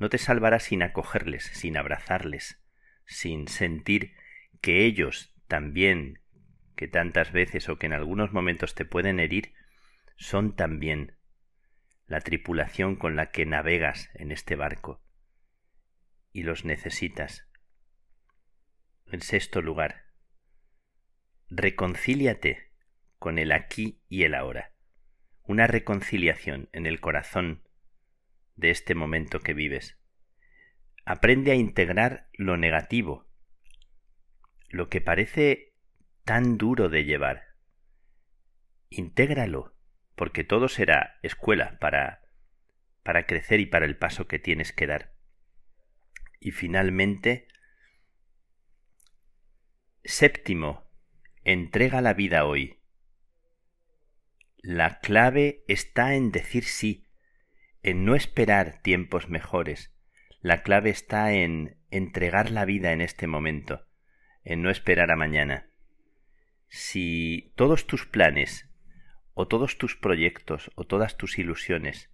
no te salvarás sin acogerles, sin abrazarles, sin sentir que ellos también, que tantas veces o que en algunos momentos te pueden herir, son también la tripulación con la que navegas en este barco y los necesitas. En sexto lugar, reconcíliate con el aquí y el ahora. Una reconciliación en el corazón de este momento que vives. Aprende a integrar lo negativo, lo que parece tan duro de llevar. Intégralo, porque todo será escuela para para crecer y para el paso que tienes que dar. Y finalmente, séptimo, entrega la vida hoy. La clave está en decir sí, en no esperar tiempos mejores. La clave está en entregar la vida en este momento, en no esperar a mañana. Si todos tus planes, o todos tus proyectos, o todas tus ilusiones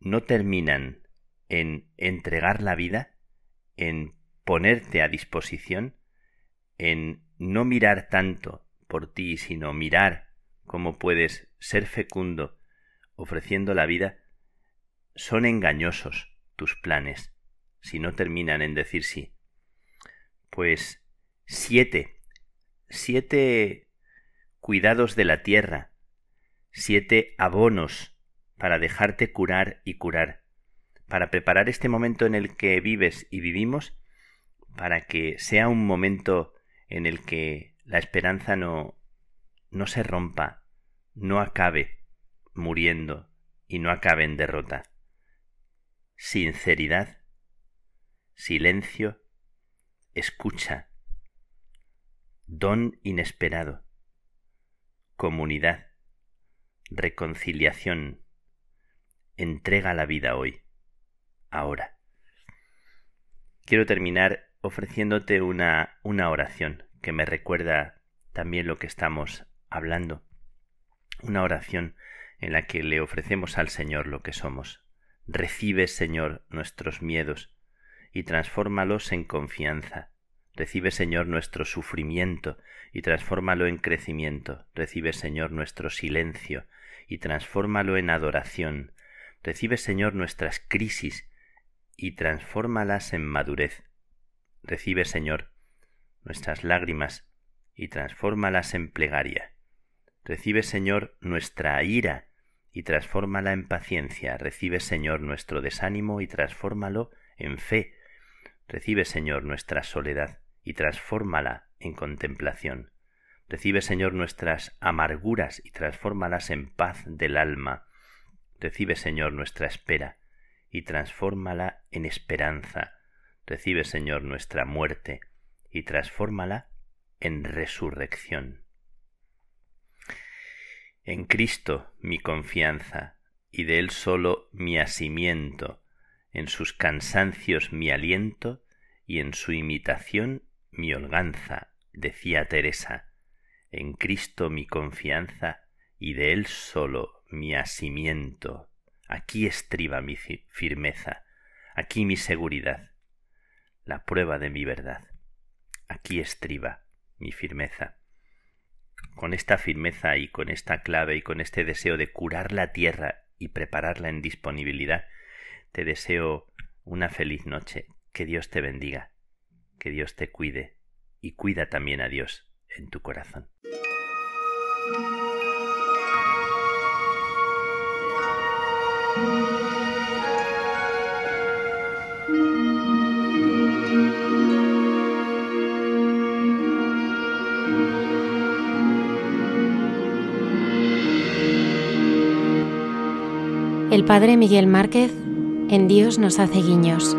no terminan en entregar la vida, en ponerte a disposición, en no mirar tanto por ti, sino mirar cómo puedes ser fecundo ofreciendo la vida, son engañosos tus planes si no terminan en decir sí. Pues siete, siete cuidados de la tierra, siete abonos para dejarte curar y curar, para preparar este momento en el que vives y vivimos, para que sea un momento en el que la esperanza no, no se rompa, no acabe muriendo y no acabe en derrota sinceridad, silencio, escucha, don inesperado, comunidad, reconciliación, entrega la vida hoy, ahora. Quiero terminar ofreciéndote una, una oración que me recuerda también lo que estamos hablando, una oración en la que le ofrecemos al Señor lo que somos, Recibe, Señor, nuestros miedos y transfórmalos en confianza. Recibe, Señor, nuestro sufrimiento y transfórmalo en crecimiento. Recibe, Señor, nuestro silencio y transfórmalo en adoración. Recibe, Señor, nuestras crisis y transfórmalas en madurez. Recibe, Señor, nuestras lágrimas y transfórmalas en plegaria. Recibe, Señor, nuestra ira y transfórmala en paciencia. Recibe, Señor, nuestro desánimo y transfórmalo en fe. Recibe, Señor, nuestra soledad y transfórmala en contemplación. Recibe, Señor, nuestras amarguras y transfórmalas en paz del alma. Recibe, Señor, nuestra espera y transfórmala en esperanza. Recibe, Señor, nuestra muerte y transfórmala en resurrección. En Cristo mi confianza, y de Él solo mi asimiento, en sus cansancios mi aliento, y en su imitación mi holganza, decía Teresa. En Cristo mi confianza, y de Él solo mi asimiento. Aquí estriba mi firmeza, aquí mi seguridad, la prueba de mi verdad. Aquí estriba mi firmeza. Con esta firmeza y con esta clave y con este deseo de curar la tierra y prepararla en disponibilidad, te deseo una feliz noche. Que Dios te bendiga, que Dios te cuide y cuida también a Dios en tu corazón. El padre Miguel Márquez en Dios nos hace guiños.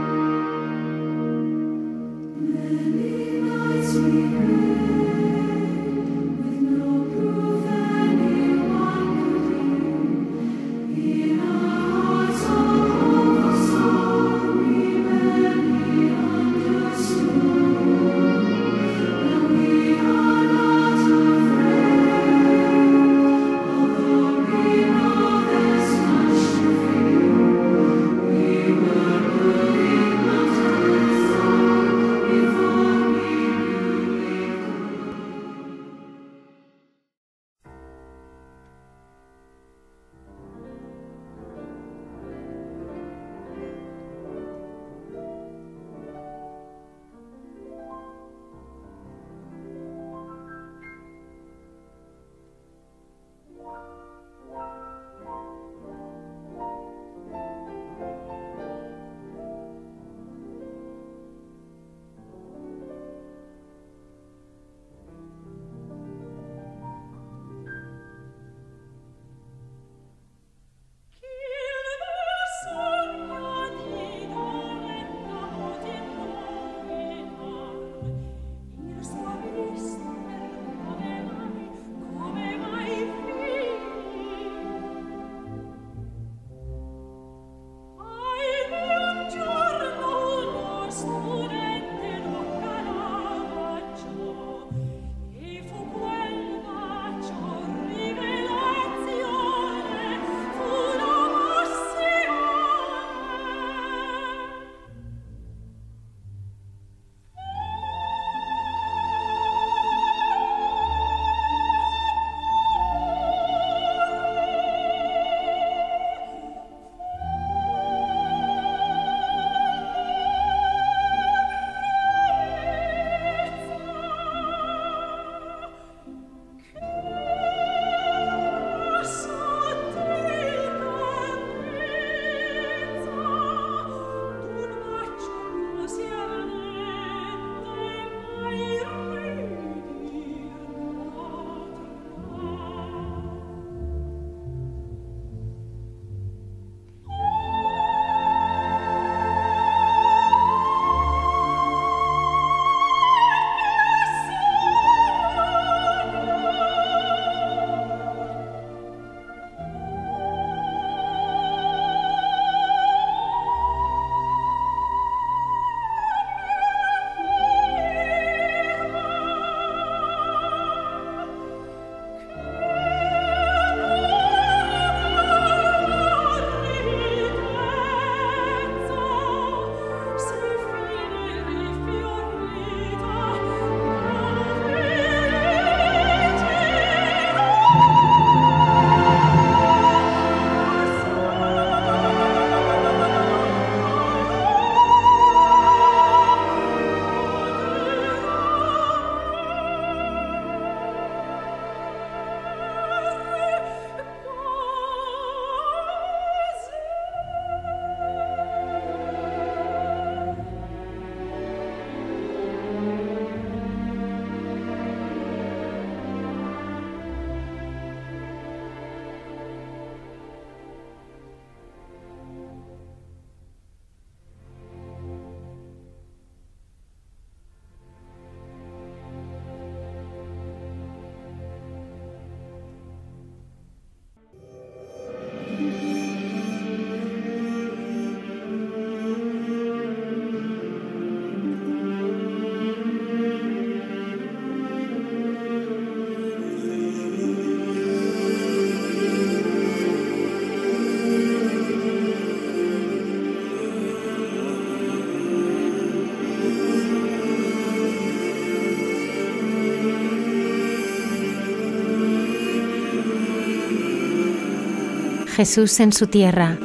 Jesús en su tierra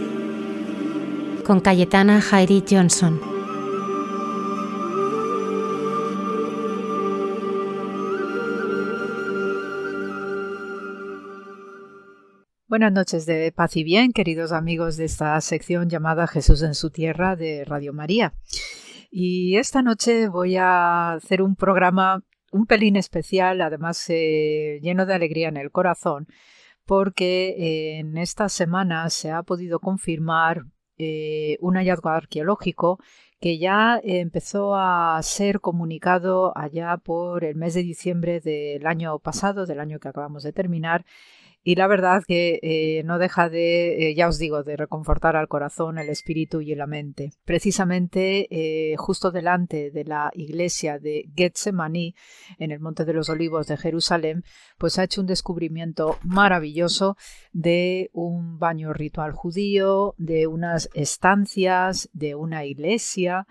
con Cayetana Jairi Johnson. Buenas noches de paz y bien, queridos amigos de esta sección llamada Jesús en su tierra de Radio María. Y esta noche voy a hacer un programa un pelín especial, además eh, lleno de alegría en el corazón, porque eh, en esta semana se ha podido confirmar eh, un hallazgo arqueológico que ya empezó a ser comunicado allá por el mes de diciembre del año pasado, del año que acabamos de terminar, y la verdad que eh, no deja de, eh, ya os digo, de reconfortar al corazón, el espíritu y la mente. Precisamente eh, justo delante de la iglesia de Getsemaní, en el Monte de los Olivos de Jerusalén, pues ha hecho un descubrimiento maravilloso de un baño ritual judío, de unas estancias, de una iglesia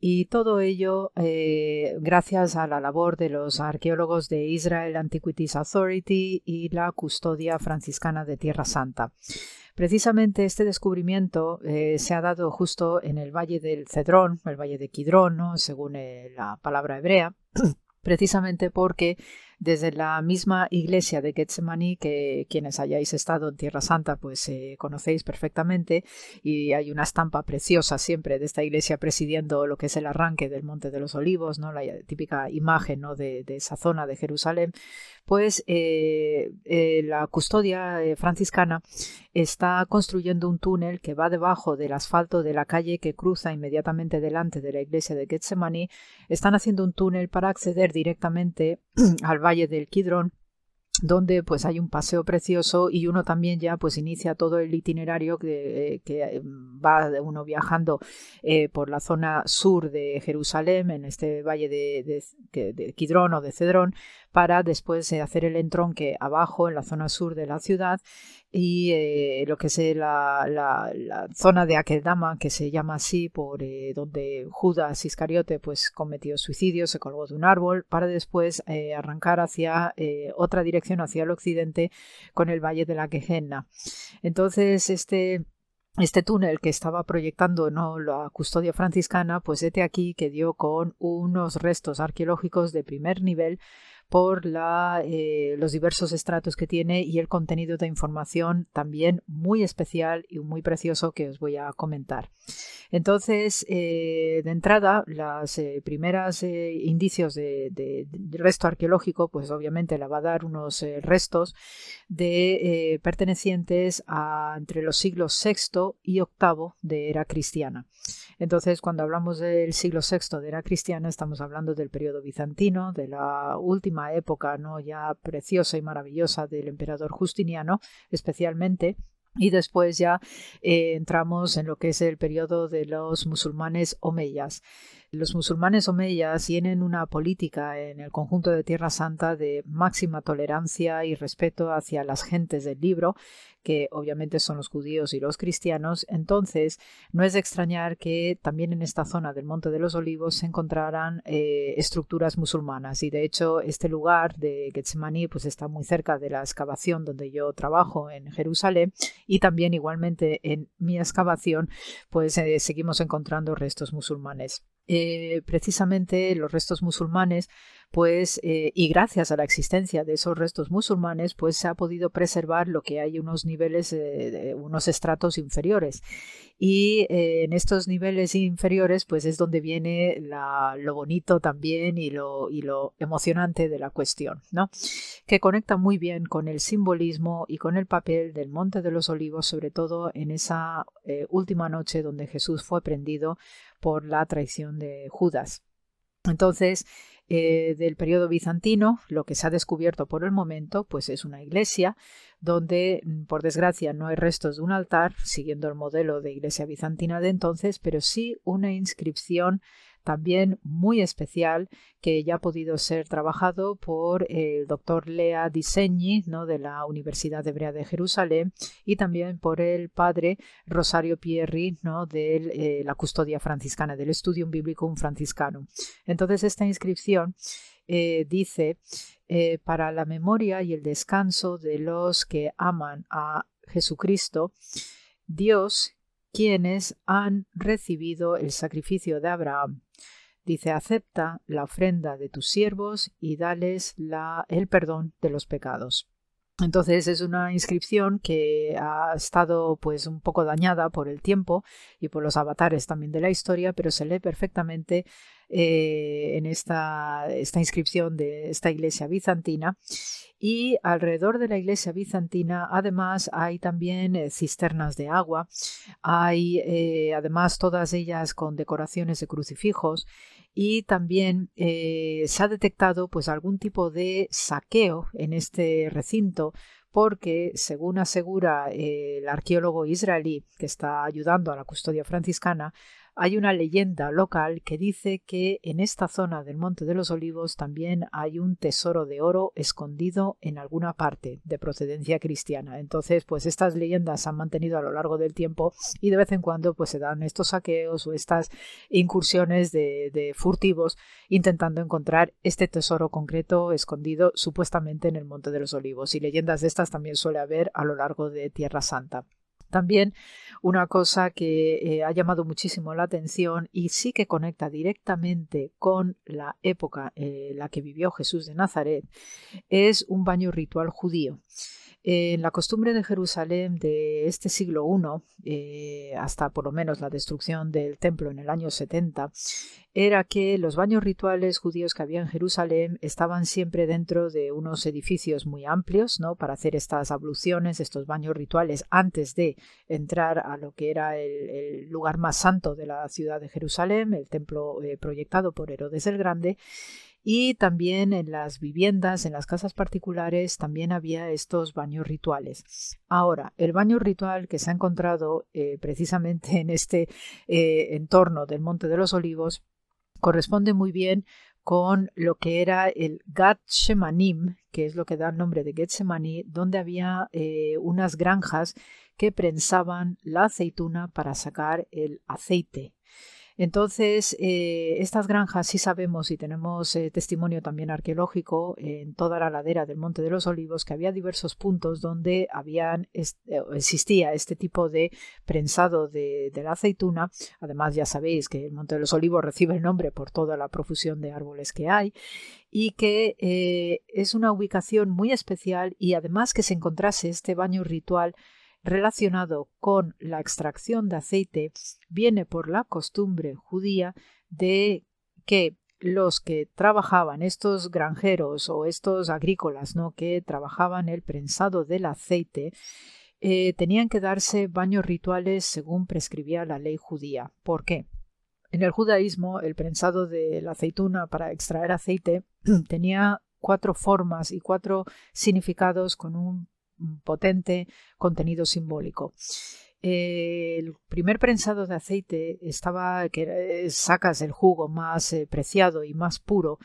y todo ello eh, gracias a la labor de los arqueólogos de Israel Antiquities Authority y la Custodia Franciscana de Tierra Santa. Precisamente este descubrimiento eh, se ha dado justo en el valle del Cedrón, el valle de Kidrón, según eh, la palabra hebrea, precisamente porque desde la misma iglesia de Getsemaní, que quienes hayáis estado en Tierra Santa, pues eh, conocéis perfectamente, y hay una estampa preciosa siempre de esta iglesia presidiendo lo que es el arranque del Monte de los Olivos, ¿no? la típica imagen ¿no? de, esa zona de Jerusalén, pues eh, eh, la custodia franciscana está construyendo un túnel que va debajo del asfalto de la calle que cruza inmediatamente delante de la iglesia de Getsemaní. Están haciendo un túnel para acceder directamente al valle del Kidrón donde pues hay un paseo precioso y uno también ya pues inicia todo el itinerario que, que va uno viajando eh, por la zona sur de Jerusalén en este valle de, de, o de Cedrón para después eh, hacer el entronque abajo en la zona sur de la ciudad y eh, lo que es eh, la, la, zona de Akeldama, que se llama así por donde Judas Iscariote pues cometió suicidio, se colgó de un árbol, para después arrancar hacia otra dirección, hacia el occidente, con el valle de la Quejenna. Entonces, este este túnel que estaba proyectando ¿no? la custodia franciscana, pues este aquí que dio con unos restos arqueológicos de primer nivel por eh, los diversos estratos que tiene y el contenido de información también muy especial y muy precioso que os voy a comentar. Entonces, eh, de entrada, las eh, primeras indicios de, resto arqueológico, pues obviamente la va a dar unos restos de pertenecientes a entre los siglos VI y VIII de era cristiana. Entonces, cuando hablamos del siglo VI de era cristiana, estamos hablando del periodo bizantino, de la última época no ya preciosa y maravillosa del emperador Justiniano, especialmente y después ya eh, entramos en lo que es el periodo de los musulmanes omeyas. Los musulmanes omeyas tienen una política en el conjunto de Tierra Santa de máxima tolerancia y respeto hacia las gentes del libro, que obviamente son los judíos y los cristianos. Entonces, no es de extrañar que también en esta zona del Monte de los Olivos se encontraran eh, estructuras musulmanas. Y de hecho, este lugar de Getsemaní pues, está muy cerca de la excavación donde yo trabajo en Jerusalén y también igualmente en mi excavación pues eh, seguimos encontrando restos musulmanes. Eh, precisamente los restos musulmanes, pues, eh, y gracias a la existencia de esos restos musulmanes, pues se ha podido preservar lo que hay unos niveles, eh, unos estratos inferiores. Y en estos niveles inferiores, pues es donde viene lo bonito también y lo, y lo emocionante de la cuestión, ¿no? Que conecta muy bien con el simbolismo y con el papel del Monte de los Olivos, sobre todo en esa última noche donde Jesús fue prendido por la traición de Judas. Entonces, eh, del periodo bizantino, lo que se ha descubierto por el momento, pues es una iglesia donde, mm, por desgracia, no hay restos de un altar, siguiendo el modelo de iglesia bizantina de entonces, pero sí una inscripción también muy especial que ya ha podido ser trabajado por el doctor Lea Disegni ¿no? de la Universidad Hebrea de Jerusalén y también por el padre Rosario Pierri ¿no? de eh, la custodia franciscana, del Studium Biblicum Franciscanum. Entonces esta inscripción eh, dice eh, para la memoria y el descanso de los que aman a Jesucristo, Dios, quienes han recibido el sacrificio de Abraham. Dice, acepta la ofrenda de tus siervos y dales la, el perdón de los pecados. Entonces es una inscripción que ha estado pues un poco dañada por el tiempo y por los avatares también de la historia, pero se lee perfectamente eh, en esta, esta inscripción de esta iglesia bizantina. Y alrededor de la iglesia bizantina, además, hay también eh, cisternas de agua, hay eh, además todas ellas con decoraciones de crucifijos y también se ha detectado pues algún tipo de saqueo en este recinto porque, según asegura el arqueólogo israelí que está ayudando a la custodia franciscana, hay una leyenda local que dice que en esta zona del Monte de los Olivos también hay un tesoro de oro escondido en alguna parte de procedencia cristiana. Entonces, pues estas leyendas se han mantenido a lo largo del tiempo y de vez en cuando pues se dan estos saqueos o estas incursiones de, de furtivos intentando encontrar este tesoro concreto escondido supuestamente en el Monte de los Olivos. Y leyendas de estas también suele haber a lo largo de Tierra Santa. También una cosa que eh, ha llamado muchísimo la atención y sí que conecta directamente con la época en la que vivió Jesús de Nazaret es un baño ritual judío. En la costumbre de Jerusalén de este siglo I, eh, hasta por lo menos la destrucción del templo en el año 70, era que los baños rituales judíos que había en Jerusalén estaban siempre dentro de unos edificios muy amplios, ¿no? Para hacer estas abluciones, estos baños rituales antes de entrar a lo que era el, lugar más santo de la ciudad de Jerusalén, el templo eh, proyectado por Herodes el Grande y también en las viviendas, en las casas particulares, también había estos baños rituales. Ahora, el baño ritual que se ha encontrado eh, precisamente en este eh, entorno del Monte de los Olivos corresponde muy bien con lo que era el Gat Shemanim, que es lo que da el nombre de Getsemani, donde había eh, unas granjas que prensaban la aceituna para sacar el aceite entonces, eh, estas granjas sí sabemos y tenemos eh, testimonio también arqueológico en toda la ladera del Monte de los Olivos que había diversos puntos donde habían eh, existía este tipo de prensado de, la aceituna. Además, ya sabéis que el Monte de los Olivos recibe el nombre por toda la profusión de árboles que hay y que es una ubicación muy especial y además que se encontrase este baño ritual relacionado con la extracción de aceite viene por la costumbre judía de que los que trabajaban, estos granjeros o estos agrícolas, ¿no? que trabajaban el prensado del aceite, eh, tenían que darse baños rituales según prescribía la ley judía. ¿Por qué? En el judaísmo, el prensado de la aceituna para extraer aceite tenía cuatro formas y cuatro significados con un potente contenido simbólico. el primer prensado de aceite estaba que sacas el jugo más eh, preciado y más puro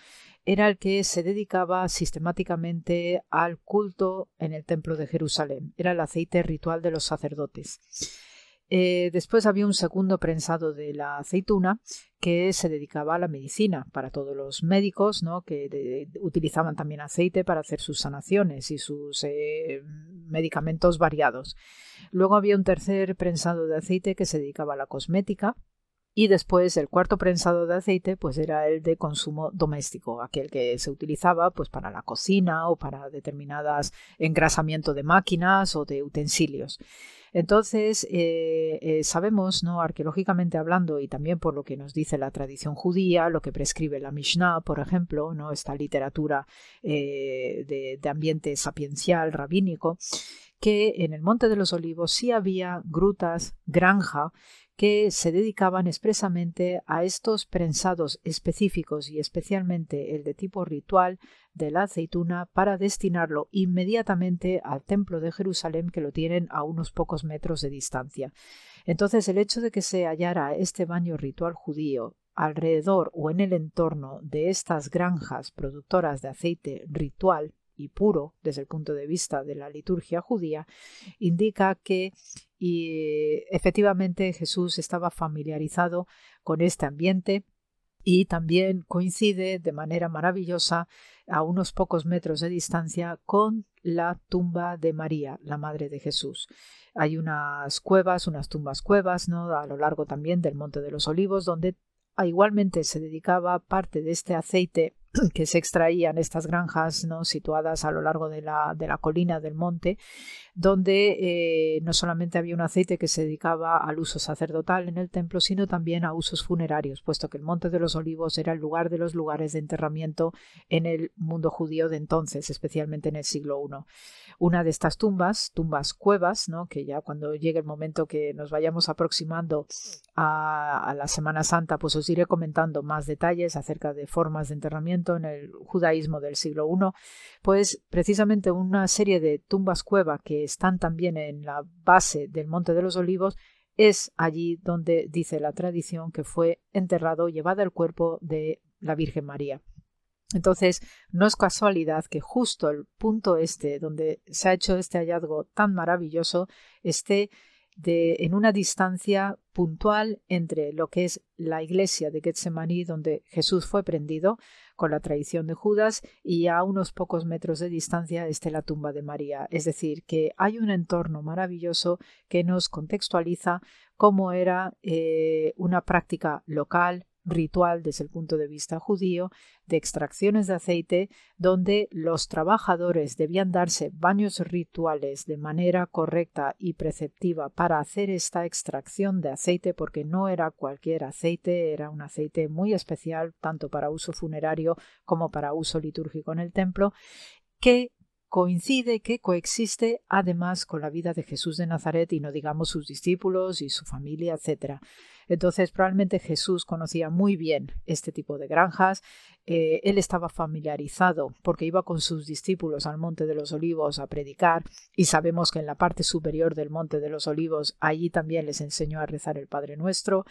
era el que se dedicaba sistemáticamente al culto en el templo de Jerusalén. Era el aceite ritual de los sacerdotes. Eh, después había un segundo prensado de la aceituna que se dedicaba a la medicina para todos los médicos, ¿no? que utilizaban también aceite para hacer sus sanaciones y sus eh, medicamentos variados. Luego había un tercer prensado de aceite que se dedicaba a la cosmética, y después el cuarto prensado de aceite pues era el de consumo doméstico, aquel que se utilizaba pues para la cocina o para determinadas engrasamiento de máquinas o de utensilios. Entonces, eh, eh, sabemos, ¿no? arqueológicamente hablando, y también por lo que nos dice la tradición judía, lo que prescribe la Mishnah, por ejemplo, ¿no? esta literatura eh, de, de ambiente sapiencial, rabínico, que en el Monte de los Olivos sí había grutas, granja, que se dedicaban expresamente a estos prensados específicos y especialmente el de tipo ritual de la aceituna para destinarlo inmediatamente al templo de Jerusalén que lo tienen a unos pocos metros de distancia. Entonces el hecho de que se hallara este baño ritual judío alrededor o en el entorno de estas granjas productoras de aceite ritual y puro desde el punto de vista de la liturgia judía, indica que y efectivamente Jesús estaba familiarizado con este ambiente y también coincide de manera maravillosa a unos pocos metros de distancia con la tumba de María, la Madre de Jesús. Hay unas cuevas, unas tumbas cuevas, ¿no? a lo largo también del Monte de los Olivos, donde igualmente se dedicaba parte de este aceite que se extraía en estas granjas ¿no? situadas a lo largo de la, de la colina del monte, donde eh, no solamente había un aceite que se dedicaba al uso sacerdotal en el templo, sino también a usos funerarios, puesto que el Monte de los Olivos era el lugar de los lugares de enterramiento en el mundo judío de entonces, especialmente en el siglo I. Una de estas tumbas, tumbas cuevas, ¿no? que ya cuando llegue el momento que nos vayamos aproximando a, a la Semana Santa, pues os iré comentando más detalles acerca de formas de enterramiento en el judaísmo del siglo I, pues precisamente una serie de tumbas cueva que están también en la base del Monte de los Olivos, es allí donde dice la tradición que fue enterrado, llevado el cuerpo de la Virgen María. Entonces, no es casualidad que justo el punto este donde se ha hecho este hallazgo tan maravilloso esté en una distancia puntual entre lo que es la iglesia de Getsemaní, donde Jesús fue prendido con la traición de Judas, y a unos pocos metros de distancia esté la tumba de María. Es decir, que hay un entorno maravilloso que nos contextualiza cómo era eh, una práctica local, ritual desde el punto de vista judío de extracciones de aceite donde los trabajadores debían darse baños rituales de manera correcta y preceptiva para hacer esta extracción de aceite porque no era cualquier aceite, era un aceite muy especial tanto para uso funerario como para uso litúrgico en el templo que coincide que coexiste además con la vida de Jesús de Nazaret y no digamos sus discípulos y su familia, etc. Entonces, probablemente Jesús conocía muy bien este tipo de granjas. Eh, él estaba familiarizado porque iba con sus discípulos al Monte de los Olivos a predicar y sabemos que en la parte superior del Monte de los Olivos allí también les enseñó a rezar el Padre Nuestro.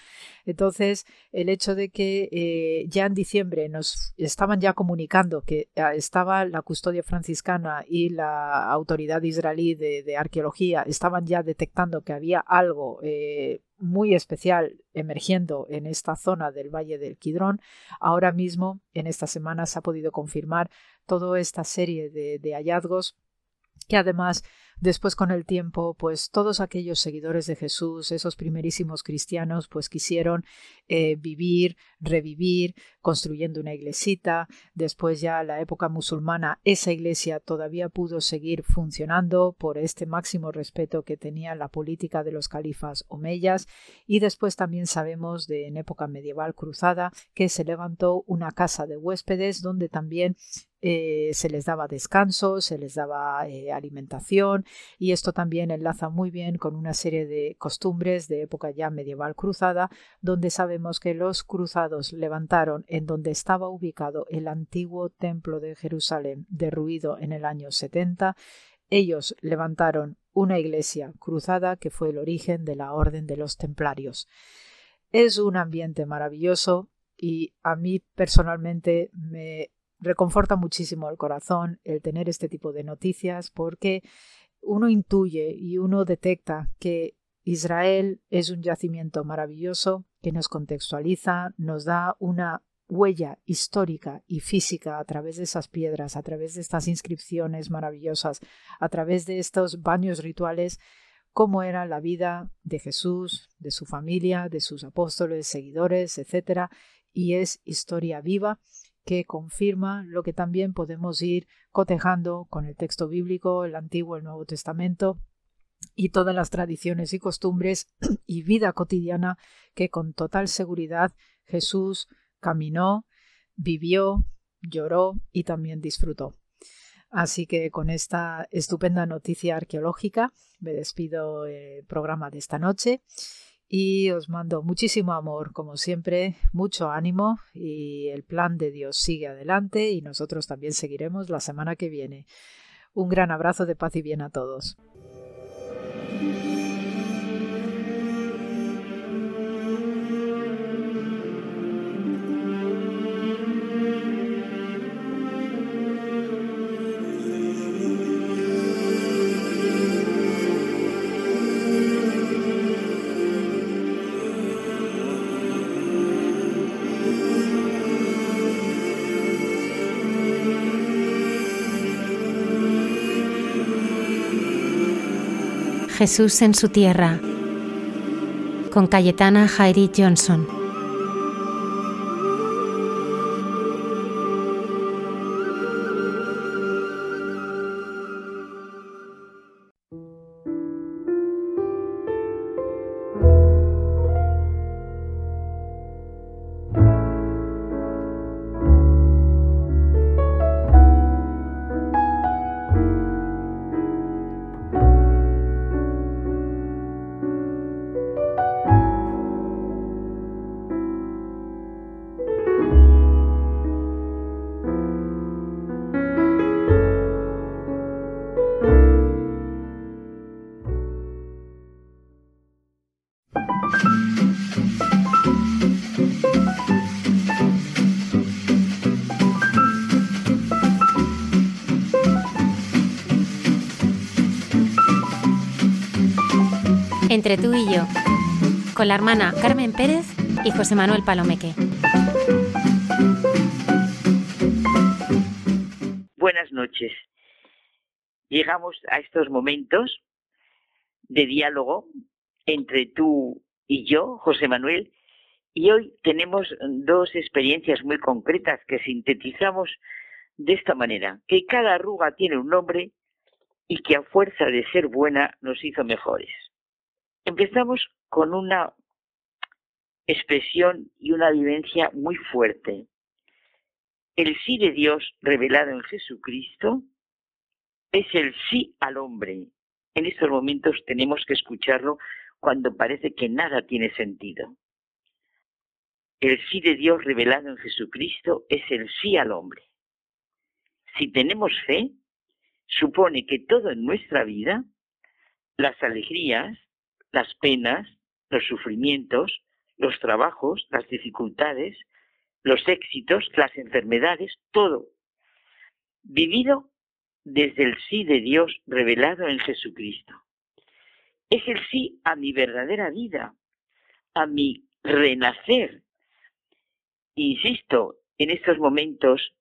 Entonces, el hecho de que eh, ya en diciembre nos estaban ya comunicando que eh, estaba la custodia franciscana y la autoridad israelí de, de arqueología estaban ya detectando que había algo muy especial emergiendo en esta zona del Valle del Quidrón. Ahora mismo, en esta semana, se ha podido confirmar toda esta serie de, de hallazgos que además Después con el tiempo, pues todos aquellos seguidores de Jesús, esos primerísimos cristianos, pues quisieron eh, vivir, revivir, construyendo una iglesita. Después ya la época musulmana, esa iglesia todavía pudo seguir funcionando por este máximo respeto que tenía la política de los califas omeyas. Y después también sabemos de en época medieval cruzada que se levantó una casa de huéspedes donde también eh, se les daba descanso, se les daba eh, alimentación y esto también enlaza muy bien con una serie de costumbres de época ya medieval cruzada, donde sabemos que los cruzados levantaron en donde estaba ubicado el antiguo templo de Jerusalén, derruido en el año 70. Ellos levantaron una iglesia cruzada que fue el origen de la Orden de los Templarios. Es un ambiente maravilloso y a mí personalmente me reconforta muchísimo el corazón el tener este tipo de noticias porque uno intuye y uno detecta que Israel es un yacimiento maravilloso que nos contextualiza, nos da una huella histórica y física a través de esas piedras, a través de estas inscripciones maravillosas, a través de estos baños rituales, cómo era la vida de Jesús, de su familia, de sus apóstoles, seguidores, etc. Y es historia viva que confirma lo que también podemos ir cotejando con el texto bíblico, el Antiguo, el Nuevo Testamento y todas las tradiciones y costumbres y vida cotidiana que con total seguridad Jesús caminó, vivió, lloró y también disfrutó. Así que con esta estupenda noticia arqueológica me despido el programa de esta noche y os mando muchísimo amor, como siempre, mucho ánimo y el plan de Dios sigue adelante y nosotros también seguiremos la semana que viene. Un gran abrazo de paz y bien a todos. Jesús en su tierra con Cayetana Jairi Johnson. Hermana Carmen Pérez y José Manuel Palomeque. Buenas noches. Llegamos a estos momentos de diálogo entre tú y yo, José Manuel, y hoy tenemos dos experiencias muy concretas que sintetizamos de esta manera, que cada arruga tiene un nombre y que a fuerza de ser buena nos hizo mejores. Empezamos con una expresión y una vivencia muy fuerte. El sí de Dios revelado en Jesucristo es el sí al hombre. En estos momentos tenemos que escucharlo cuando parece que nada tiene sentido. El sí de Dios revelado en Jesucristo es el sí al hombre. Si tenemos fe, supone que todo en nuestra vida, las alegrías, las penas, los sufrimientos, los trabajos, las dificultades, los éxitos, las enfermedades, todo, vivido desde el sí de Dios revelado en Jesucristo. Es el sí a mi verdadera vida, a mi renacer. Insisto, en estos momentos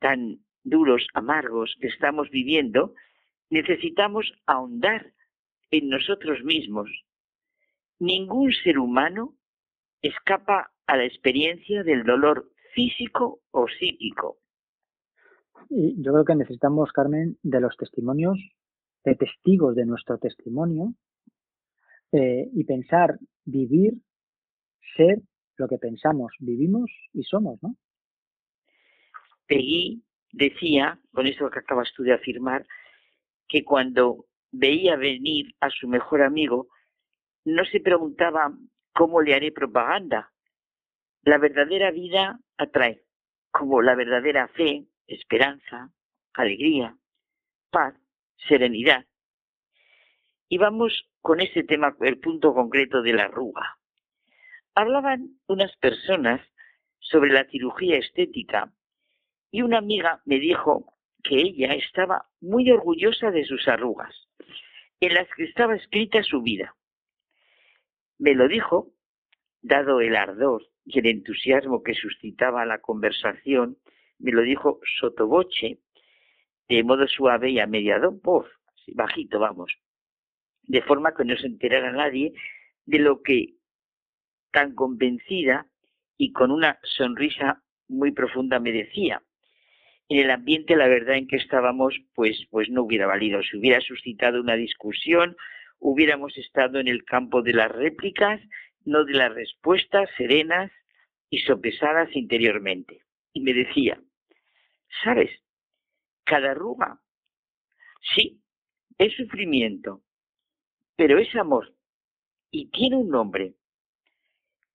tan duros, amargos que estamos viviendo, necesitamos ahondar en nosotros mismos. Ningún ser humano escapa a la experiencia del dolor físico o psíquico. Y yo creo que necesitamos, Carmen, de los testimonios, de testigos de nuestro testimonio, eh, y pensar, vivir, ser lo que pensamos, vivimos y somos, ¿no? Peggy decía, con eso que acabas tú de afirmar, que cuando veía venir a su mejor amigo, no se preguntaba cómo le haré propaganda. La verdadera vida atrae, como la verdadera fe, esperanza, alegría, paz, serenidad. Y vamos con ese tema, el punto concreto de la arruga. Hablaban unas personas sobre la cirugía estética y una amiga me dijo que ella estaba muy orgullosa de sus arrugas, en las que estaba escrita su vida. Me lo dijo, dado el ardor y el entusiasmo que suscitaba la conversación, me lo dijo sotoboche, de modo suave y a media voz, bajito, vamos, de forma que no se enterara nadie de lo que tan convencida y con una sonrisa muy profunda me decía en el ambiente, la verdad en que estábamos, pues, pues no hubiera valido. Si hubiera suscitado una discusión, hubiéramos estado en el campo de las réplicas, no de las respuestas serenas y sopesadas interiormente. Y me decía, ¿sabes? Cada arruga, sí, es sufrimiento, pero es amor y tiene un nombre.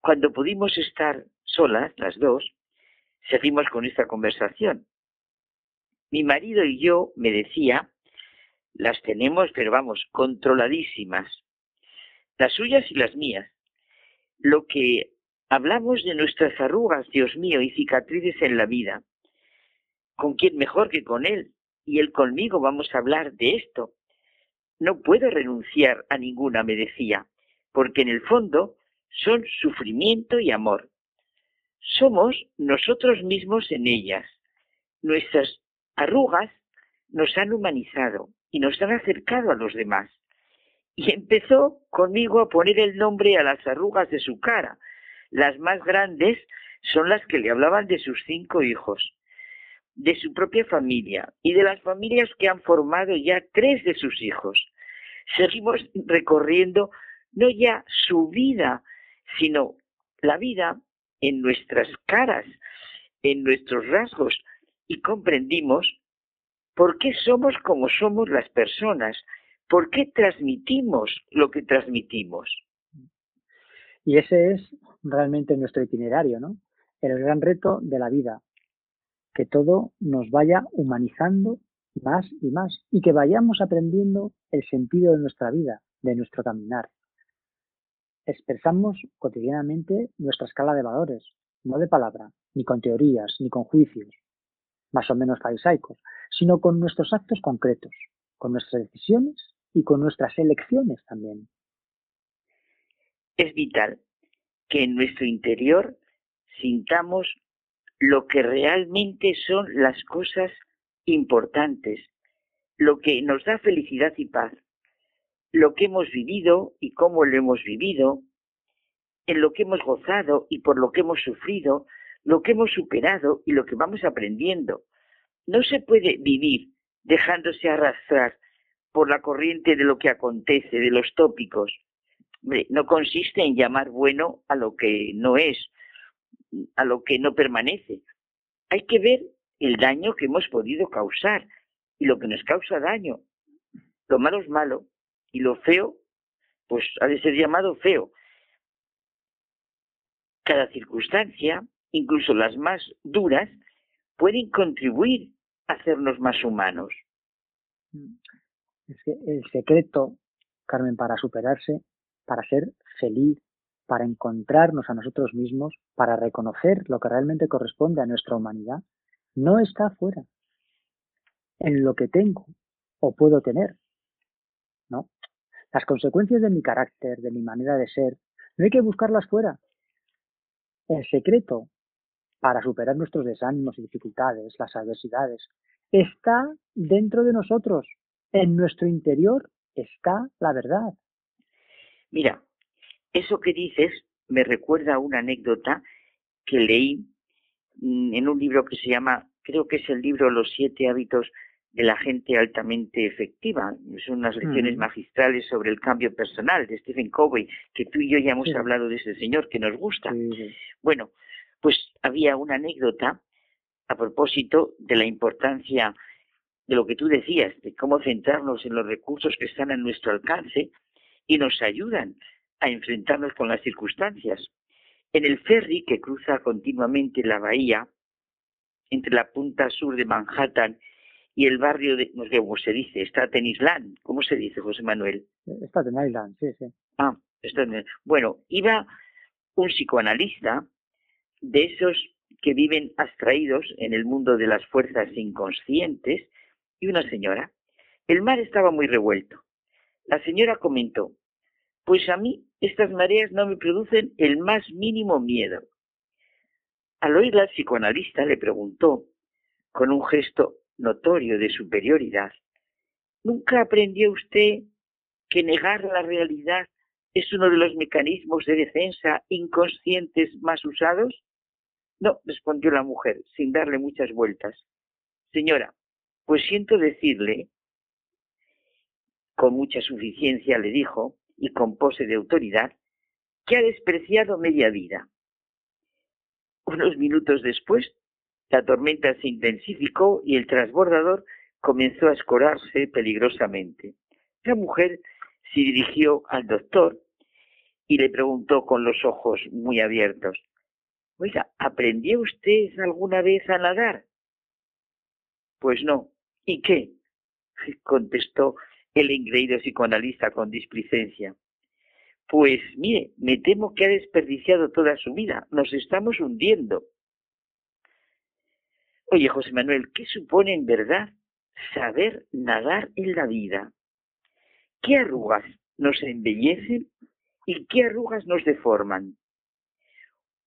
Cuando pudimos estar solas, las dos, seguimos con esta conversación mi marido y yo, me decía, las tenemos, pero vamos, controladísimas. Las suyas y las mías. Lo que hablamos de nuestras arrugas, Dios mío, y cicatrices en la vida. ¿Con quién mejor que con él? Y él conmigo vamos a hablar de esto. No puedo renunciar a ninguna, me decía, porque en el fondo son sufrimiento y amor. Somos nosotros mismos en ellas. Nuestras arrugas nos han humanizado y nos han acercado a los demás. y empezó conmigo a poner el nombre a las arrugas de su cara. Las más grandes son las que le hablaban de sus cinco hijos, de su propia familia y de las familias que han formado ya tres de sus hijos. Seguimos recorriendo no ya su vida, sino la vida en nuestras caras, en nuestros rasgos, y comprendimos por qué somos como somos las personas, por qué transmitimos lo que transmitimos. Y ese es realmente nuestro itinerario, ¿no? El gran reto de la vida, que todo nos vaya humanizando más y más y que vayamos aprendiendo el sentido de nuestra vida, de nuestro caminar. Expresamos cotidianamente nuestra escala de valores, no de palabra, ni con teorías, ni con juicios, más o menos farisaicos, sino con nuestros actos concretos, con nuestras decisiones y con nuestras elecciones también. Es vital que en nuestro interior sintamos lo que realmente son las cosas importantes, lo que nos da felicidad y paz, lo que hemos vivido y cómo lo hemos vivido, en lo que hemos gozado y por lo que hemos sufrido, lo que hemos superado y lo que vamos aprendiendo. No se puede vivir dejándose arrastrar por la corriente de lo que acontece, de los tópicos. no consiste en llamar bueno a lo que no es, a lo que no permanece. Hay que ver el daño que hemos podido causar y lo que nos causa daño. Lo malo es malo y lo feo, pues ha de ser llamado feo. Cada circunstancia incluso las más duras, pueden contribuir a hacernos más humanos. Es que el secreto, Carmen, para superarse, para ser feliz, para encontrarnos a nosotros mismos, para reconocer lo que realmente corresponde a nuestra humanidad, no está fuera, en lo que tengo o puedo tener. ¿no? Las consecuencias de mi carácter, de mi manera de ser, no hay que buscarlas fuera. El secreto para superar nuestros desánimos y dificultades, las adversidades. Está dentro de nosotros, en nuestro interior está la verdad. Mira, eso que dices me recuerda a una anécdota que leí mm, en un libro que se llama, creo que es el libro Los siete hábitos de la gente altamente efectiva. Son unas lecciones magistrales sobre el cambio personal de Stephen Covey, que tú y yo ya hemos hablado de ese señor que nos gusta. bueno, pues había una anécdota a propósito de la importancia de lo que tú decías, de cómo centrarnos en los recursos que están a nuestro alcance y nos ayudan a enfrentarnos con las circunstancias. En el ferry que cruza continuamente la bahía, entre la punta sur de Manhattan y el barrio de, no sé cómo se dice, Staten Island, ¿cómo se dice, José Manuel? Staten Island, sí, sí. Ah, Staten Bueno, iba un psicoanalista de esos que viven abstraídos en el mundo de las fuerzas inconscientes, y una señora. El mar estaba muy revuelto. La señora comentó, pues a mí estas mareas no me producen el más mínimo miedo. Al oírla, el psicoanalista le preguntó, con un gesto notorio de superioridad, ¿nunca aprendió usted que negar la realidad es uno de los mecanismos de defensa inconscientes más usados? No, respondió la mujer, sin darle muchas vueltas. Señora, pues siento decirle, con mucha suficiencia le dijo, y con pose de autoridad, que ha despreciado media vida. Unos minutos después, la tormenta se intensificó y el transbordador comenzó a escorarse peligrosamente. La mujer se dirigió al doctor y le preguntó con los ojos muy abiertos, Oiga, ¿aprendió usted alguna vez a nadar? Pues no. ¿Y qué? contestó el ingreído psicoanalista con displicencia. Pues mire, me temo que ha desperdiciado toda su vida. Nos estamos hundiendo. Oye, José Manuel, ¿qué supone en verdad saber nadar en la vida? ¿Qué arrugas nos embellecen y qué arrugas nos deforman?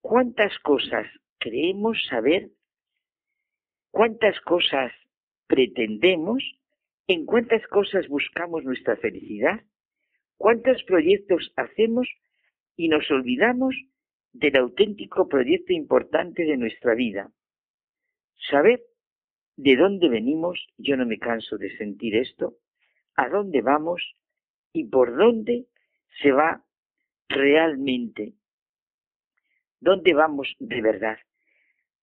Cuántas cosas creemos saber, cuántas cosas pretendemos, en cuántas cosas buscamos nuestra felicidad, ¿Cuántos proyectos hacemos y nos olvidamos del auténtico proyecto importante de nuestra vida? Saber de dónde venimos, yo no me canso de sentir esto, a dónde vamos y por dónde se va realmente. ¿Dónde vamos de verdad?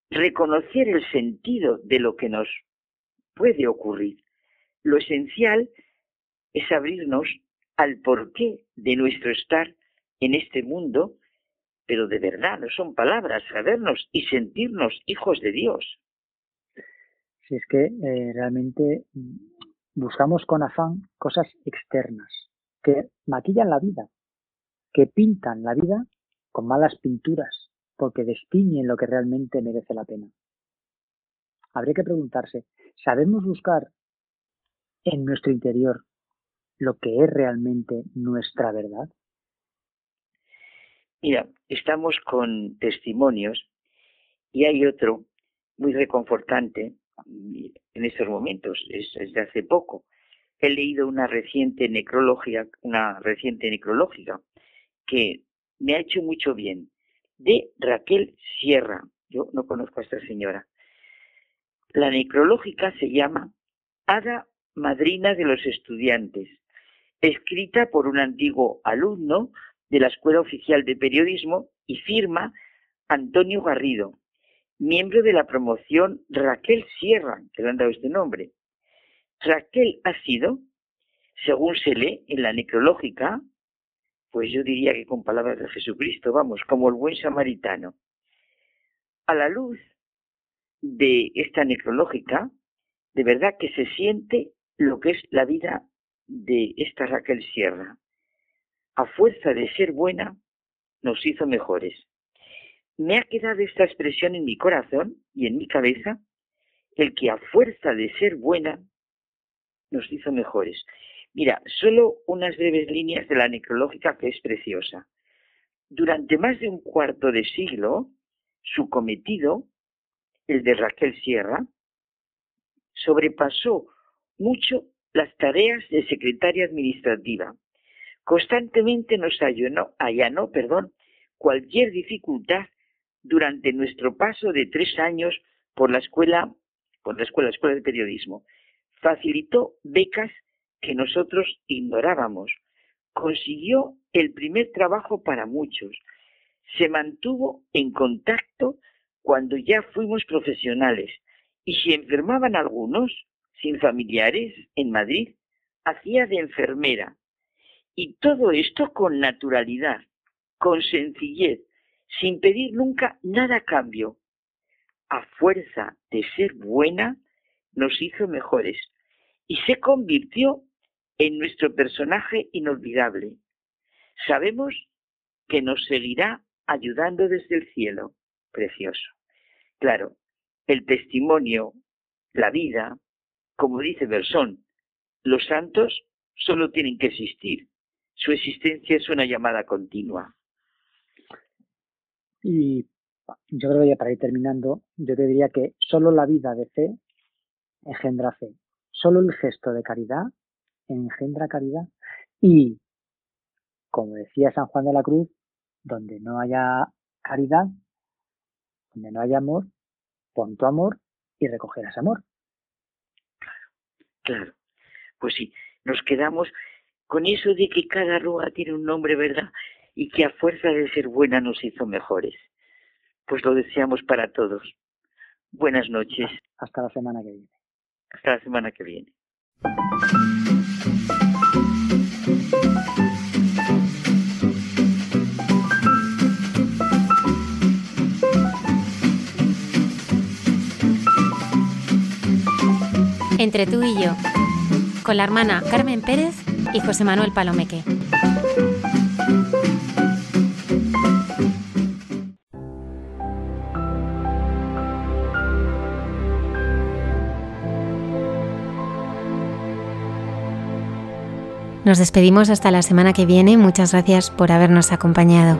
Reconocer el sentido de lo que nos puede ocurrir. Lo esencial es abrirnos al porqué de nuestro estar en este mundo, pero de verdad no son palabras, sabernos y sentirnos hijos de Dios. Si es que eh, realmente buscamos con afán cosas externas que maquillan la vida, que pintan la vida con malas pinturas, porque destiñen lo que realmente merece la pena. Habría que preguntarse, ¿sabemos buscar en nuestro interior lo que es realmente nuestra verdad? Mira, estamos con testimonios y hay otro muy reconfortante en estos momentos, es, de hace poco. He leído una reciente necrológica, una reciente necrológica que me ha hecho mucho bien, de Raquel Sierra. Yo no conozco a esta señora. La necrológica se llama Hada Madrina de los Estudiantes, escrita por un antiguo alumno de la Escuela Oficial de Periodismo y firma Antonio Garrido, miembro de la promoción Raquel Sierra, que le han dado este nombre. Raquel ha sido, según se lee en la necrológica, pues yo diría que con palabras de Jesucristo, vamos, como el buen samaritano. A la luz de esta necrológica, de verdad que se siente lo que es la vida de esta Raquel Sierra. A fuerza de ser buena, nos hizo mejores me ha quedado esta expresión en mi corazón y en mi cabeza, el que a fuerza de ser buena nos hizo mejores. Mira, solo unas breves líneas de la necrológica que es preciosa. Durante más de un cuarto de siglo, su cometido, el de Raquel Sierra, sobrepasó mucho las tareas de secretaria administrativa. Constantemente nos allanó, allanó perdón, cualquier dificultad durante nuestro paso de tres años por la escuela, por la escuela, escuela de periodismo. Facilitó becas que nosotros ignorábamos. Consiguió el primer trabajo para muchos. Se mantuvo en contacto cuando ya fuimos profesionales. Y si enfermaban algunos, sin familiares, en Madrid, hacía de enfermera. Y todo esto con naturalidad, con sencillez, sin pedir nunca nada a cambio. A fuerza de ser buena, nos hizo mejores y se convirtió en nuestro personaje inolvidable. Sabemos que nos seguirá ayudando desde el cielo. Precioso. Claro, el testimonio, la vida, como dice Bersón, los santos solo tienen que existir. Su existencia es una llamada continua. Y yo creo que ya para ir terminando, yo te diría que solo la vida de fe engendra fe. Solo el gesto de caridad engendra caridad. Y, como decía San Juan de la Cruz, donde no haya caridad, donde no haya amor, pon tu amor y recogerás amor. Claro, pues sí, nos quedamos con eso de que cada arruga tiene un nombre, ¿verdad? y que a fuerza de ser buena nos hizo mejores. Pues lo deseamos para todos. Buenas noches. Hasta la semana que viene. Hasta la semana que viene. Entre tú y yo, con la hermana Carmen Pérez y José Manuel Palomeque. Nos despedimos hasta la semana que viene. Muchas gracias por habernos acompañado.